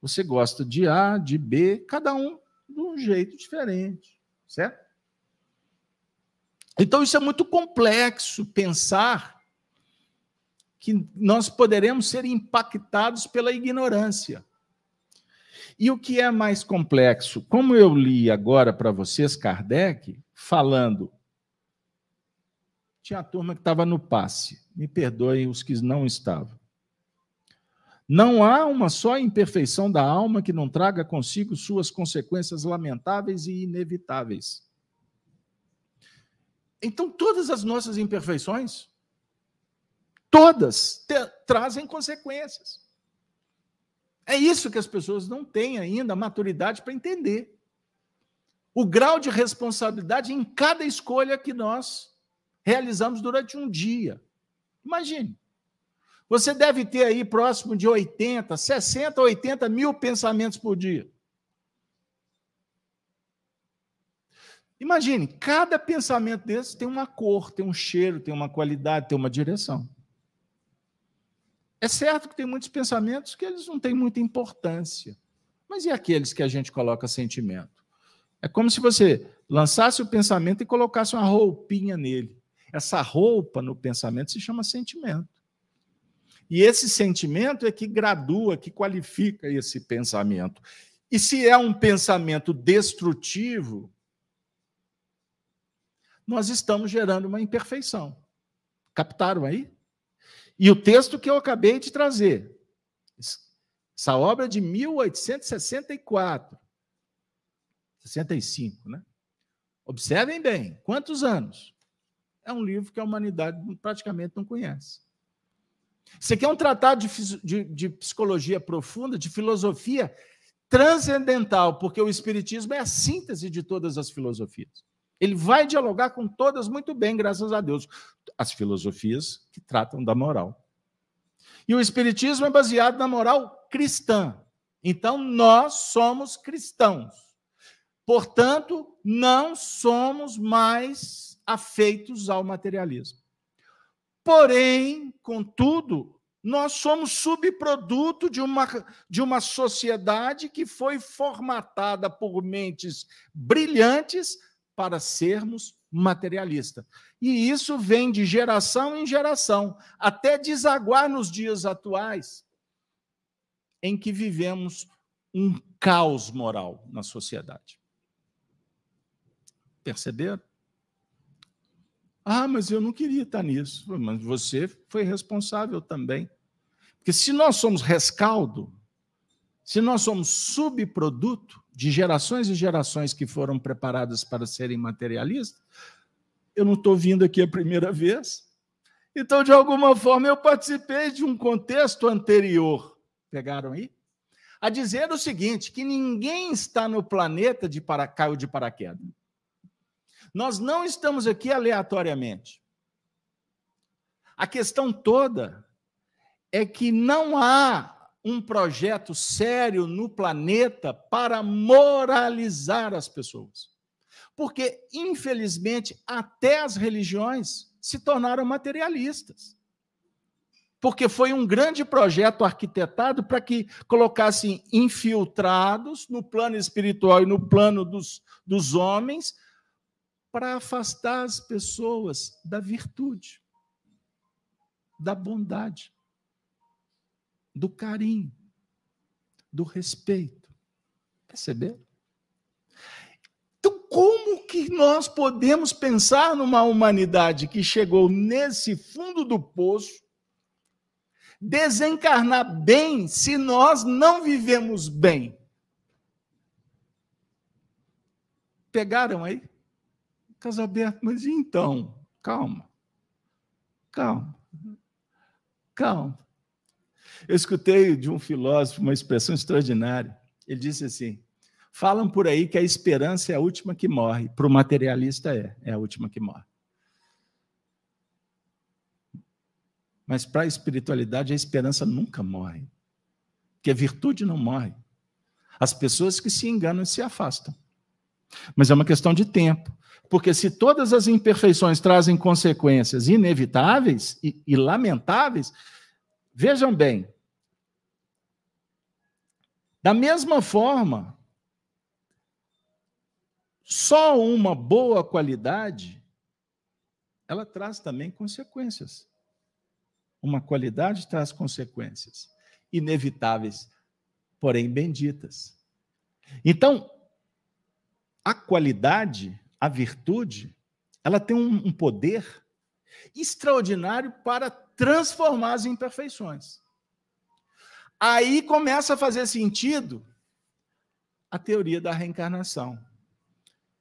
Você gosta de A, de B, cada um de um jeito diferente, certo? Então, isso é muito complexo pensar que nós poderemos ser impactados pela ignorância. E o que é mais complexo? Como eu li agora para vocês, Kardec, falando. Tinha a turma que estava no passe, me perdoem os que não estavam. Não há uma só imperfeição da alma que não traga consigo suas consequências lamentáveis e inevitáveis. Então, todas as nossas imperfeições todas trazem consequências. É isso que as pessoas não têm ainda maturidade para entender. O grau de responsabilidade em cada escolha que nós realizamos durante um dia. Imagine. Você deve ter aí próximo de 80, 60, 80 mil pensamentos por dia. Imagine, cada pensamento desse tem uma cor, tem um cheiro, tem uma qualidade, tem uma direção. É certo que tem muitos pensamentos que eles não têm muita importância. Mas e aqueles que a gente coloca sentimento? É como se você lançasse o pensamento e colocasse uma roupinha nele. Essa roupa no pensamento se chama sentimento. E esse sentimento é que gradua, que qualifica esse pensamento. E se é um pensamento destrutivo, nós estamos gerando uma imperfeição. Captaram aí? E o texto que eu acabei de trazer, essa obra de 1864, 65, né? Observem bem, quantos anos? É um livro que a humanidade praticamente não conhece. Isso aqui é um tratado de, de, de psicologia profunda, de filosofia transcendental, porque o Espiritismo é a síntese de todas as filosofias. Ele vai dialogar com todas muito bem, graças a Deus. As filosofias que tratam da moral. E o Espiritismo é baseado na moral cristã. Então, nós somos cristãos. Portanto, não somos mais afeitos ao materialismo. Porém, contudo, nós somos subproduto de uma, de uma sociedade que foi formatada por mentes brilhantes para sermos materialistas. E isso vem de geração em geração, até desaguar nos dias atuais, em que vivemos um caos moral na sociedade. Perceberam? Ah, mas eu não queria estar nisso. Mas você foi responsável também. Porque se nós somos rescaldo, se nós somos subproduto de gerações e gerações que foram preparadas para serem materialistas, eu não estou vindo aqui a primeira vez. Então, de alguma forma, eu participei de um contexto anterior. Pegaram aí? A dizer o seguinte: que ninguém está no planeta de para, caiu de paraquedas. Nós não estamos aqui aleatoriamente. A questão toda é que não há um projeto sério no planeta para moralizar as pessoas. Porque, infelizmente, até as religiões se tornaram materialistas. Porque foi um grande projeto arquitetado para que colocassem infiltrados no plano espiritual e no plano dos, dos homens para afastar as pessoas da virtude, da bondade do carinho, do respeito. Perceberam? Então, como que nós podemos pensar numa humanidade que chegou nesse fundo do poço, desencarnar bem, se nós não vivemos bem? Pegaram aí? Casalberto, mas então? Calma. Calma. Calma. Eu escutei de um filósofo uma expressão extraordinária. Ele disse assim: falam por aí que a esperança é a última que morre. Para o materialista é, é a última que morre. Mas para a espiritualidade, a esperança nunca morre. Porque a virtude não morre. As pessoas que se enganam se afastam. Mas é uma questão de tempo. Porque se todas as imperfeições trazem consequências inevitáveis e, e lamentáveis, vejam bem, da mesma forma, só uma boa qualidade ela traz também consequências. Uma qualidade traz consequências inevitáveis, porém benditas. Então, a qualidade, a virtude, ela tem um, poder extraordinário para transformar as imperfeições. Aí começa a fazer sentido a teoria da reencarnação.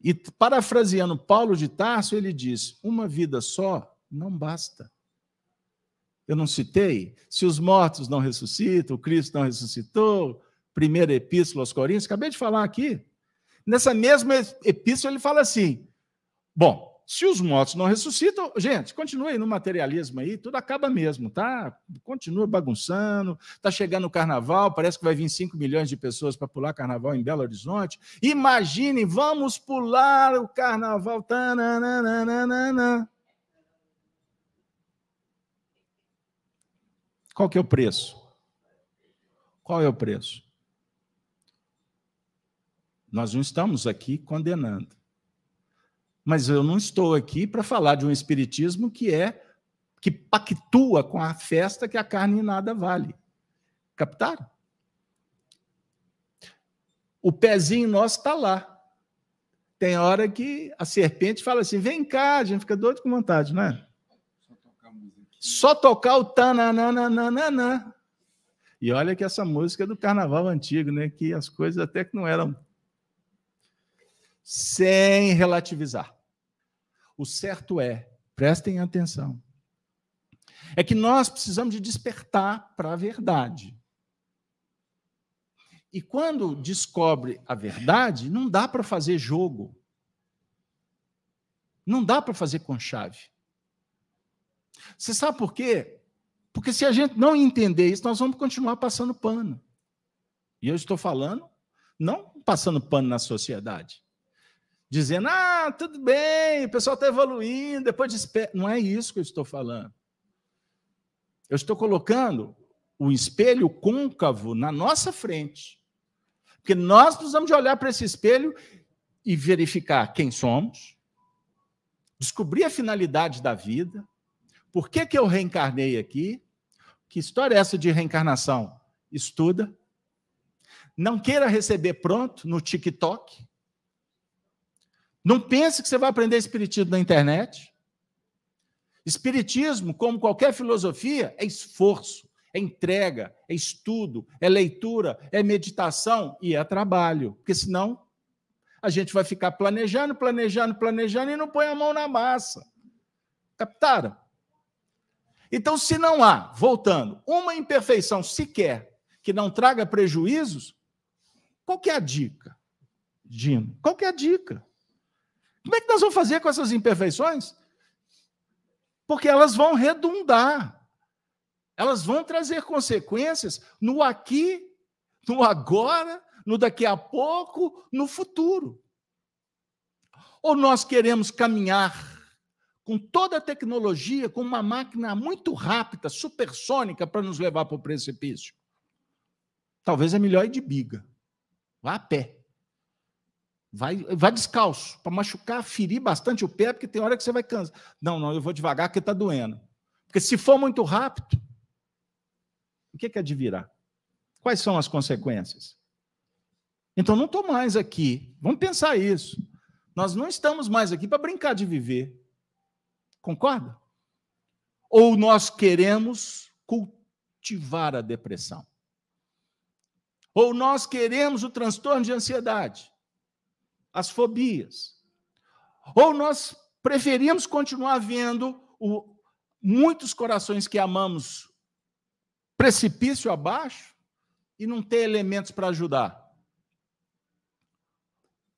E parafraseando Paulo de Tarso, ele diz: uma vida só não basta. Eu não citei? Se os mortos não ressuscitam, o Cristo não ressuscitou, primeira epístola aos Coríntios, acabei de falar aqui. Nessa mesma epístola ele fala assim: bom, se os mortos não ressuscitam, gente, continue aí no materialismo aí, tudo acaba mesmo, tá? Continua bagunçando, tá chegando o carnaval, parece que vai vir 5 milhões de pessoas para pular carnaval em Belo Horizonte. Imaginem, vamos pular o carnaval. Tananana. Qual que é o preço? Qual é o preço? Nós não estamos aqui condenando. Mas eu não estou aqui para falar de um espiritismo que é que pactua com a festa que a carne nada vale. Captaram? O pezinho nosso está lá. Tem hora que a serpente fala assim: vem cá, a gente fica doido com vontade, não é? Só tocar o tananana. E olha que essa música é do carnaval antigo, né? Que as coisas até que não eram sem relativizar. O certo é, prestem atenção, é que nós precisamos de despertar para a verdade. E quando descobre a verdade, não dá para fazer jogo. Não dá para fazer com chave. Você sabe por quê? Porque se a gente não entender isso, nós vamos continuar passando pano. E eu estou falando, não passando pano na sociedade dizendo: ah, tudo bem, o pessoal está evoluindo, depois de. Não é isso que eu estou falando. Eu estou colocando o espelho côncavo na nossa frente. Porque nós precisamos de olhar para esse espelho e verificar quem somos, descobrir a finalidade da vida, por que, que eu reencarnei aqui, que história é essa de reencarnação? Estuda. Não queira receber pronto no TikTok. Não pense que você vai aprender espiritismo na internet. Espiritismo, como qualquer filosofia, é esforço, é entrega, é estudo, é leitura, é meditação e é trabalho. Porque senão a gente vai ficar planejando, planejando, planejando e não põe a mão na massa. Captaram? Então, se não há, voltando, uma imperfeição sequer que não traga prejuízos, qual que é a dica, Dino? Qual que é a dica? Como é que nós vamos fazer com essas imperfeições? Porque elas vão redundar. Elas vão trazer consequências no aqui, no agora, no daqui a pouco, no futuro. Ou nós queremos caminhar com toda a tecnologia, com uma máquina muito rápida, supersônica, para nos levar para o precipício? Talvez é melhor ir de biga. Vá a pé. Vai, vai descalço, para machucar, ferir bastante o pé, porque tem hora que você vai cansar. Não, não, eu vou devagar porque está doendo. Porque se for muito rápido, o que é de virar? Quais são as consequências? Então, não estou mais aqui. Vamos pensar isso. Nós não estamos mais aqui para brincar de viver. Concorda? Ou nós queremos cultivar a depressão? Ou nós queremos o transtorno de ansiedade, as fobias? Ou nós preferimos continuar vendo o, muitos corações que amamos precipício abaixo e não ter elementos para ajudar.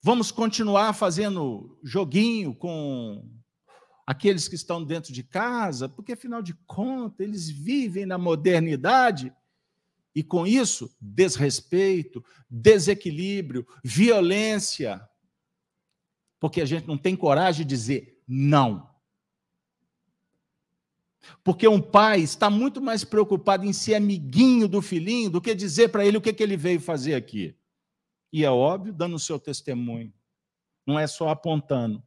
Vamos continuar fazendo joguinho com aqueles que estão dentro de casa, porque afinal de contas eles vivem na modernidade e com isso desrespeito, desequilíbrio, violência, porque a gente não tem coragem de dizer não. Porque um pai está muito mais preocupado em ser amiguinho do filhinho do que dizer para ele o que, que ele veio fazer aqui. E é óbvio, dando o seu testemunho. Não é só apontando.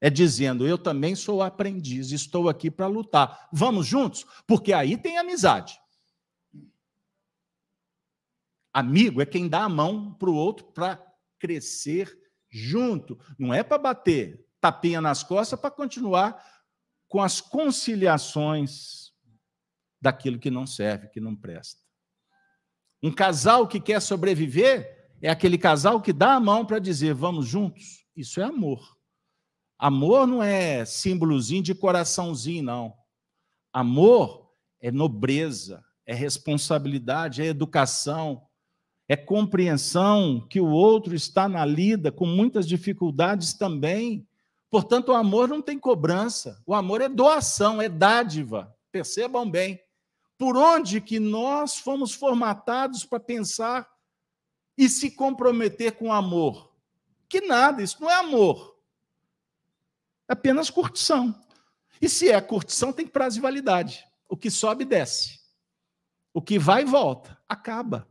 É dizendo, eu também sou aprendiz, estou aqui para lutar. Vamos juntos? Porque aí tem amizade. Amigo é quem dá a mão para o outro para crescer junto. Não é para bater tapinha nas costas para continuar com as conciliações daquilo que não serve, que não presta. Um casal que quer sobreviver é aquele casal que dá a mão para dizer vamos juntos. Isso é amor. Amor não é símbolozinho de coraçãozinho, não. Amor é nobreza, é responsabilidade, é educação, é compreensão que o outro está na lida com muitas dificuldades também Portanto, o amor não tem cobrança. O amor é doação, é dádiva. Percebam bem. Por onde que nós fomos formatados para pensar e se comprometer com amor? Que nada, isso não é amor. É apenas curtição. E se é curtição, tem prazo de validade. O que sobe, desce. O que vai e volta, acaba.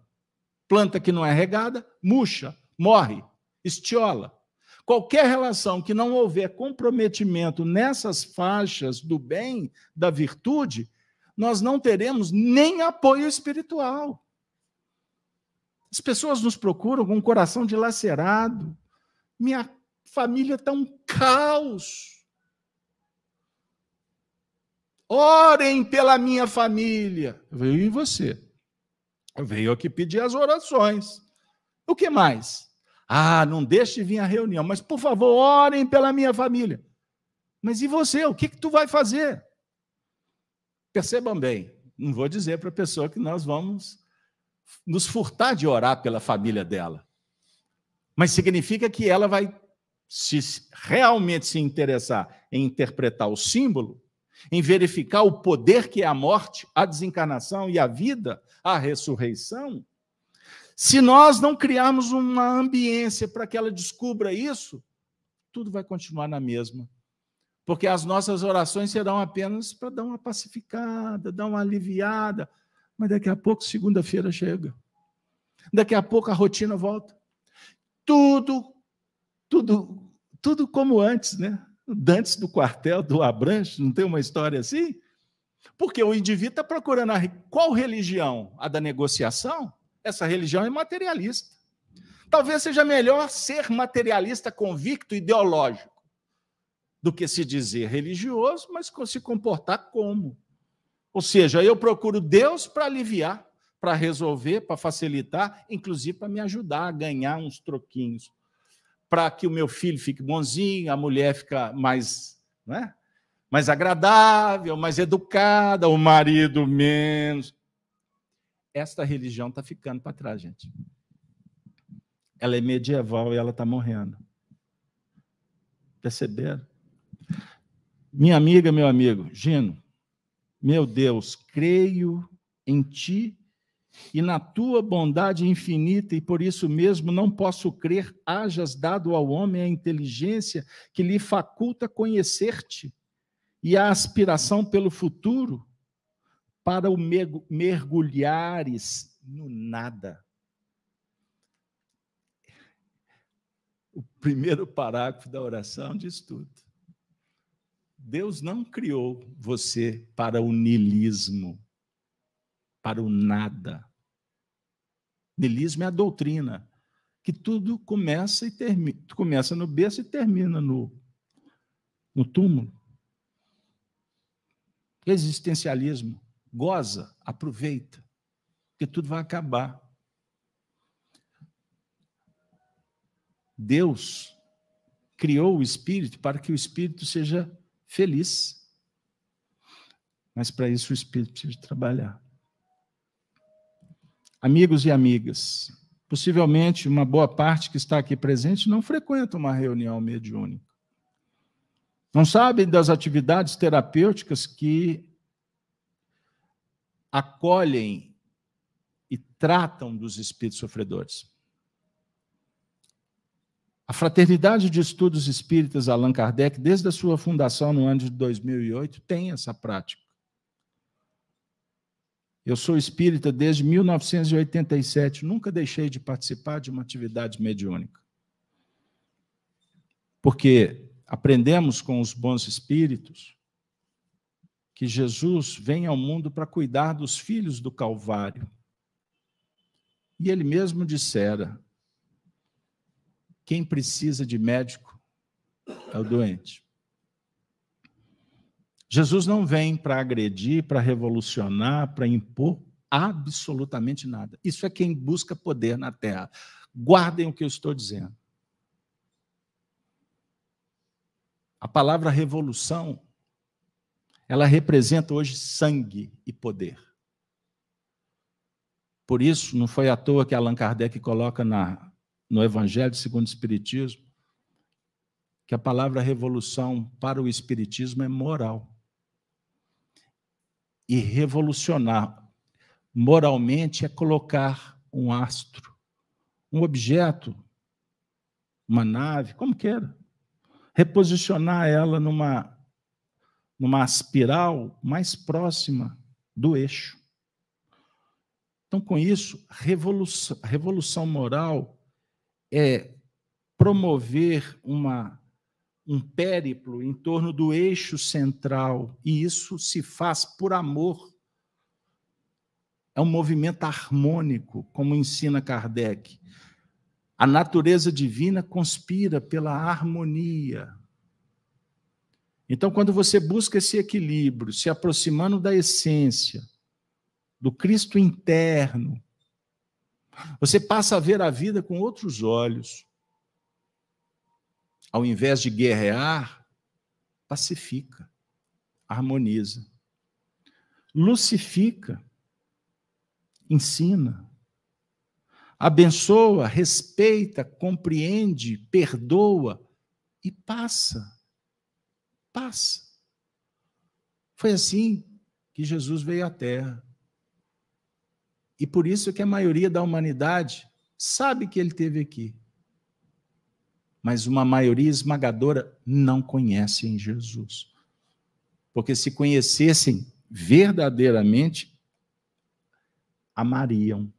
Planta que não é regada, murcha, morre, estiola. Qualquer relação que não houver comprometimento nessas faixas do bem, da virtude, nós não teremos nem apoio espiritual. As pessoas nos procuram com o coração dilacerado. Minha família está um caos. Orem pela minha família. Veio em você. Veio aqui pedir as orações. O que mais? Ah, não deixe de vir à reunião, mas por favor, orem pela minha família. Mas e você? O que, que tu vai fazer? Percebam bem, não vou dizer para a pessoa que nós vamos nos furtar de orar pela família dela. Mas significa que ela vai se realmente se interessar em interpretar o símbolo, em verificar o poder que é a morte, a desencarnação e a vida, a ressurreição, se nós não criarmos uma ambiência para que ela descubra isso, tudo vai continuar na mesma. Porque as nossas orações serão apenas para dar uma pacificada, dar uma aliviada. Mas daqui a pouco, segunda-feira chega. Daqui a pouco a rotina volta. Tudo, tudo, tudo como antes, né? Antes do quartel do Abranche, não tem uma história assim? Porque o indivíduo está procurando a, qual religião? A da negociação? Essa religião é materialista. Talvez seja melhor ser materialista convicto ideológico do que se dizer religioso, mas se comportar como. Ou seja, eu procuro Deus para aliviar, para resolver, para facilitar, inclusive para me ajudar a ganhar uns troquinhos. Para que o meu filho fique bonzinho, a mulher fique mais, não é? Mais agradável, mais educada, o marido menos. Esta religião está ficando para trás, gente. Ela é medieval e ela está morrendo. Perceberam? Minha amiga, meu amigo, Gino, meu Deus, creio em ti e na tua bondade infinita, e por isso mesmo não posso crer, hajas dado ao homem a inteligência que lhe faculta conhecer-te e a aspiração pelo futuro, para o mergulhares no nada. O primeiro parágrafo da oração diz tudo. Deus não criou você para o nilismo, para o nada. Nilismo é a doutrina que tudo começa e termina, começa no berço e termina no, no túmulo. Existencialismo, goza, aproveita, porque tudo vai acabar. Deus criou o espírito para que o espírito seja feliz. Mas para isso o espírito precisa trabalhar. Amigos e amigas, possivelmente uma boa parte que está aqui presente não frequenta uma reunião mediúnica. Não sabem das atividades terapêuticas que acolhem e tratam dos espíritos sofredores. A Fraternidade de Estudos Espíritas Allan Kardec, desde a sua fundação no ano de 2008, tem essa prática. Eu sou espírita desde 1987, nunca deixei de participar de uma atividade mediúnica. Porque aprendemos com os bons espíritos que Jesus vem ao mundo para cuidar dos filhos do Calvário. E ele mesmo dissera: quem precisa de médico é o doente. Jesus não vem para agredir, para revolucionar, para impor absolutamente nada. Isso é quem busca poder na terra. Guardem o que eu estou dizendo. A palavra revolução, ela representa hoje sangue e poder. Por isso, não foi à toa que Allan Kardec coloca na no Evangelho segundo o Espiritismo, que a palavra revolução para o Espiritismo é moral. E revolucionar moralmente é colocar um astro, um objeto, uma nave, como queira, reposicionar ela numa, numa espiral mais próxima do eixo. Então, com isso, revolução, revolução moral é promover uma, um périplo em torno do eixo central, e isso se faz por amor. É um movimento harmônico, como ensina Kardec. A natureza divina conspira pela harmonia. Então, quando você busca esse equilíbrio, se aproximando da essência, do Cristo interno, você passa a ver a vida com outros olhos. Ao invés de guerrear, pacifica, harmoniza. Lucifica, ensina. Abençoa, respeita, compreende, perdoa e passa. Passa. Foi assim que Jesus veio à Terra. E por isso que a maioria da humanidade sabe que ele teve aqui. Mas uma maioria esmagadora não conhece em Jesus. Porque se conhecessem verdadeiramente, amariam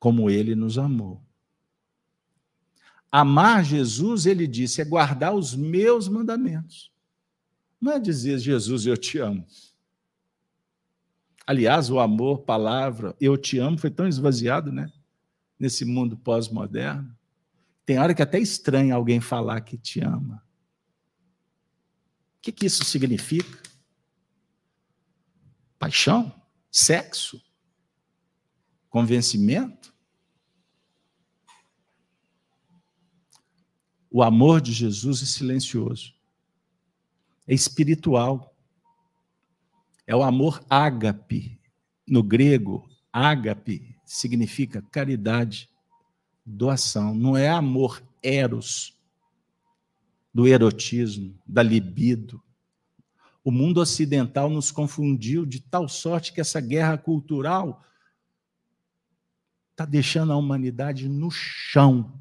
como ele nos amou. Amar Jesus, ele disse, é guardar os meus mandamentos. Não é dizer, Jesus, eu te amo. Aliás, o amor, palavra, eu te amo, foi tão esvaziado, né? Nesse mundo pós-moderno. Tem hora que até estranha alguém falar que te ama. O que, que isso significa? Paixão? Sexo? Convencimento? O amor de Jesus é silencioso, é espiritual. É o amor ágape. No grego, ágape significa caridade, doação. Não é amor eros, do erotismo, da libido. O mundo ocidental nos confundiu de tal sorte que essa guerra cultural está deixando a humanidade no chão.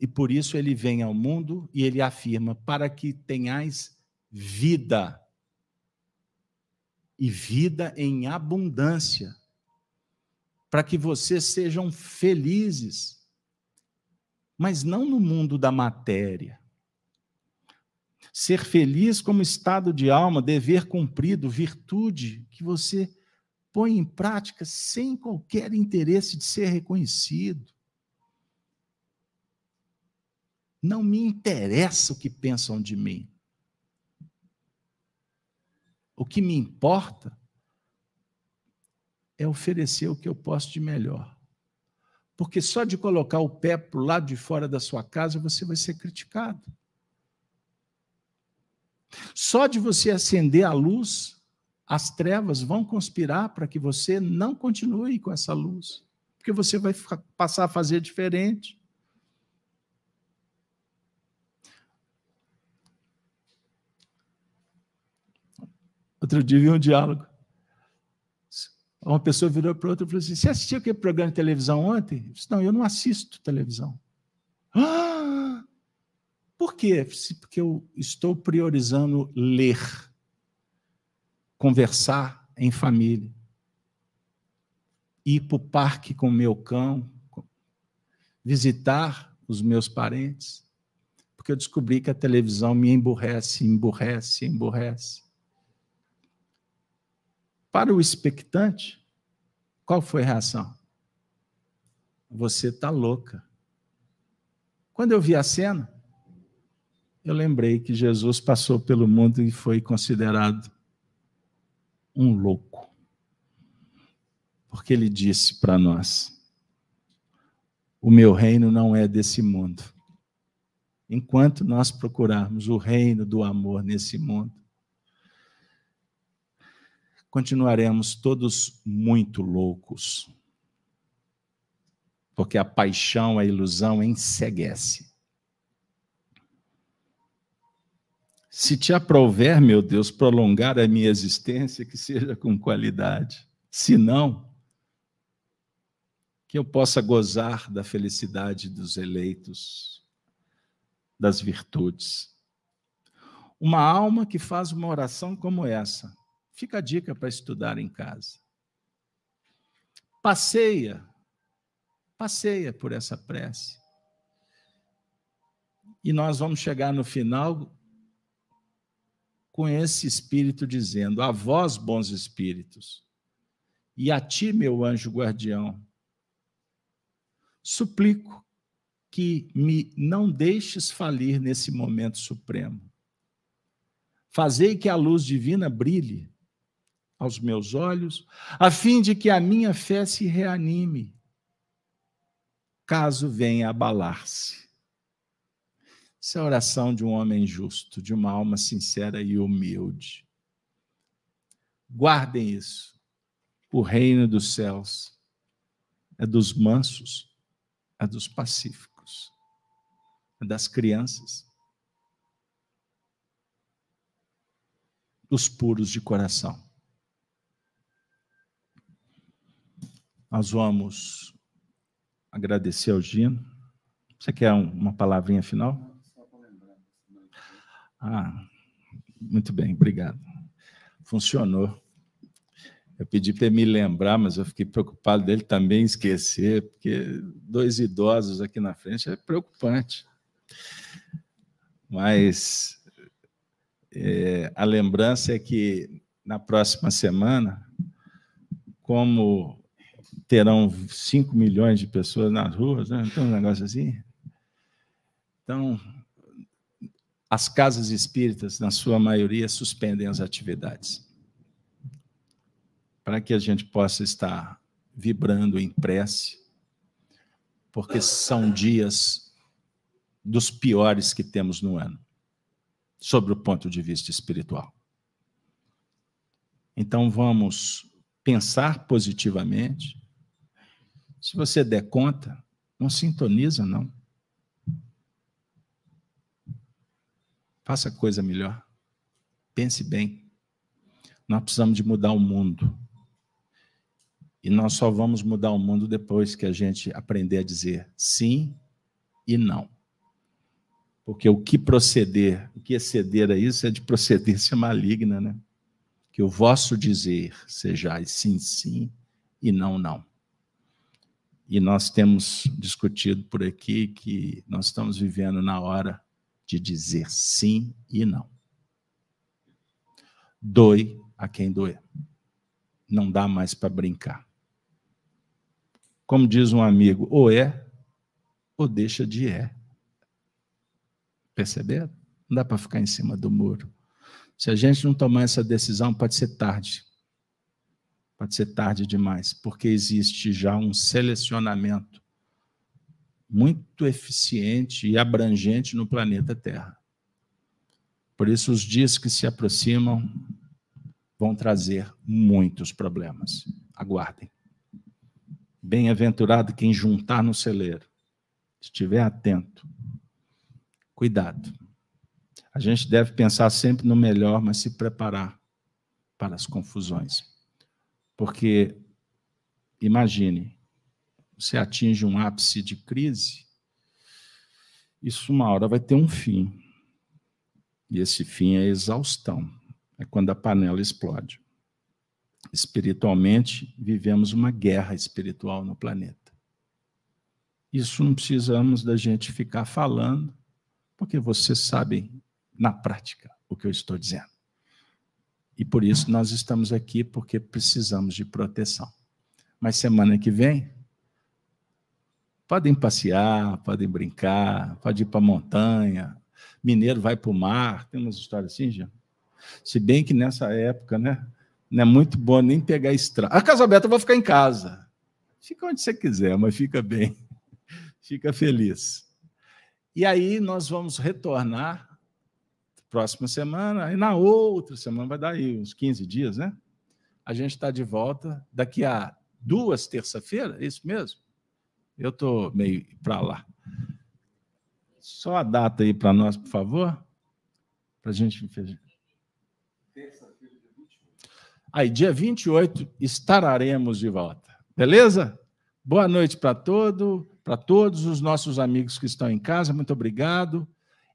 E por isso ele vem ao mundo e ele afirma: para que tenhais vida, e vida em abundância, para que vocês sejam felizes, mas não no mundo da matéria. Ser feliz como estado de alma, dever cumprido, virtude que você põe em prática sem qualquer interesse de ser reconhecido. Não me interessa o que pensam de mim. O que me importa é oferecer o que eu posso de melhor. Porque só de colocar o pé para o lado de fora da sua casa você vai ser criticado. Só de você acender a luz, as trevas vão conspirar para que você não continue com essa luz. Porque você vai passar a fazer diferente. Outro dia vi um diálogo. Uma pessoa virou para outra e falou assim: Você assistiu aquele programa de televisão ontem? Eu disse, não, eu não assisto televisão. Ah, por quê? Porque eu estou priorizando ler, conversar em família, ir para o parque com o meu cão, visitar os meus parentes, porque eu descobri que a televisão me emburrece, emburrece, emburrece. Para o expectante, qual foi a reação? Você está louca. Quando eu vi a cena, eu lembrei que Jesus passou pelo mundo e foi considerado um louco. Porque ele disse para nós: O meu reino não é desse mundo. Enquanto nós procurarmos o reino do amor nesse mundo, continuaremos todos muito loucos. Porque a paixão, a ilusão enseguece. Se te aprouver, meu Deus, prolongar a minha existência, que seja com qualidade. Se não, que eu possa gozar da felicidade dos eleitos, das virtudes. Uma alma que faz uma oração como essa, Fica a dica para estudar em casa. Passeia, passeia por essa prece. E nós vamos chegar no final com esse espírito dizendo: A vós, bons espíritos, e a ti, meu anjo guardião, suplico que me não deixes falir nesse momento supremo. Fazei que a luz divina brilhe aos meus olhos, a fim de que a minha fé se reanime, caso venha abalar-se. Essa é a oração de um homem justo, de uma alma sincera e humilde. Guardem isso. O reino dos céus é dos mansos, é dos pacíficos, é das crianças, dos puros de coração. Nós vamos agradecer ao Gino. Você quer uma palavrinha final? Ah, muito bem, obrigado. Funcionou. Eu pedi para ele me lembrar, mas eu fiquei preocupado dele também esquecer, porque dois idosos aqui na frente é preocupante. Mas é, a lembrança é que na próxima semana, como terão 5 milhões de pessoas nas ruas, né? então um negócio assim. Então, as casas espíritas, na sua maioria, suspendem as atividades. para que a gente possa estar vibrando em prece, porque são dias dos piores que temos no ano, sobre o ponto de vista espiritual. Então vamos pensar positivamente. Se você der conta, não sintoniza, não. Faça coisa melhor. Pense bem. Nós precisamos de mudar o mundo. E nós só vamos mudar o mundo depois que a gente aprender a dizer sim e não. Porque o que proceder, o que exceder a isso é de procedência maligna, né? Que o vosso dizer seja sim, sim e não, não. E nós temos discutido por aqui que nós estamos vivendo na hora de dizer sim e não. Doe a quem doer. Não dá mais para brincar. Como diz um amigo, ou é, ou deixa de é. Perceberam? Não dá para ficar em cima do muro. Se a gente não tomar essa decisão, pode ser tarde. Pode ser tarde demais, porque existe já um selecionamento muito eficiente e abrangente no planeta Terra. Por isso, os dias que se aproximam vão trazer muitos problemas. Aguardem. Bem-aventurado quem juntar no celeiro. Estiver atento. Cuidado. A gente deve pensar sempre no melhor, mas se preparar para as confusões. Porque, imagine, você atinge um ápice de crise, isso uma hora vai ter um fim. E esse fim é exaustão. É quando a panela explode espiritualmente, vivemos uma guerra espiritual no planeta. Isso não precisamos da gente ficar falando, porque vocês sabem na prática o que eu estou dizendo. E por isso nós estamos aqui, porque precisamos de proteção. Mas semana que vem, podem passear, podem brincar, pode ir para a montanha, mineiro vai para o mar, tem umas histórias assim, já. Se bem que nessa época, né, não é muito bom nem pegar estrada. A casa aberta eu vou ficar em casa. Fica onde você quiser, mas fica bem. Fica feliz. E aí nós vamos retornar próxima semana, e na outra semana, vai dar aí uns 15 dias, né? A gente está de volta daqui a duas terça-feira, é isso mesmo? Eu estou meio para lá. Só a data aí para nós, por favor, para a gente. Aí, dia 28, estaremos de volta. Beleza? Boa noite para todo, para todos os nossos amigos que estão em casa. Muito obrigado.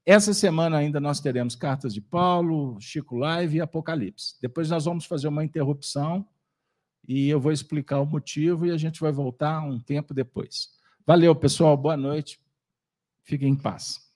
Essa semana ainda nós teremos cartas de Paulo, Chico Live e Apocalipse. Depois nós vamos fazer uma interrupção e eu vou explicar o motivo e a gente vai voltar um tempo depois. Valeu, pessoal. Boa noite. Fiquem em paz.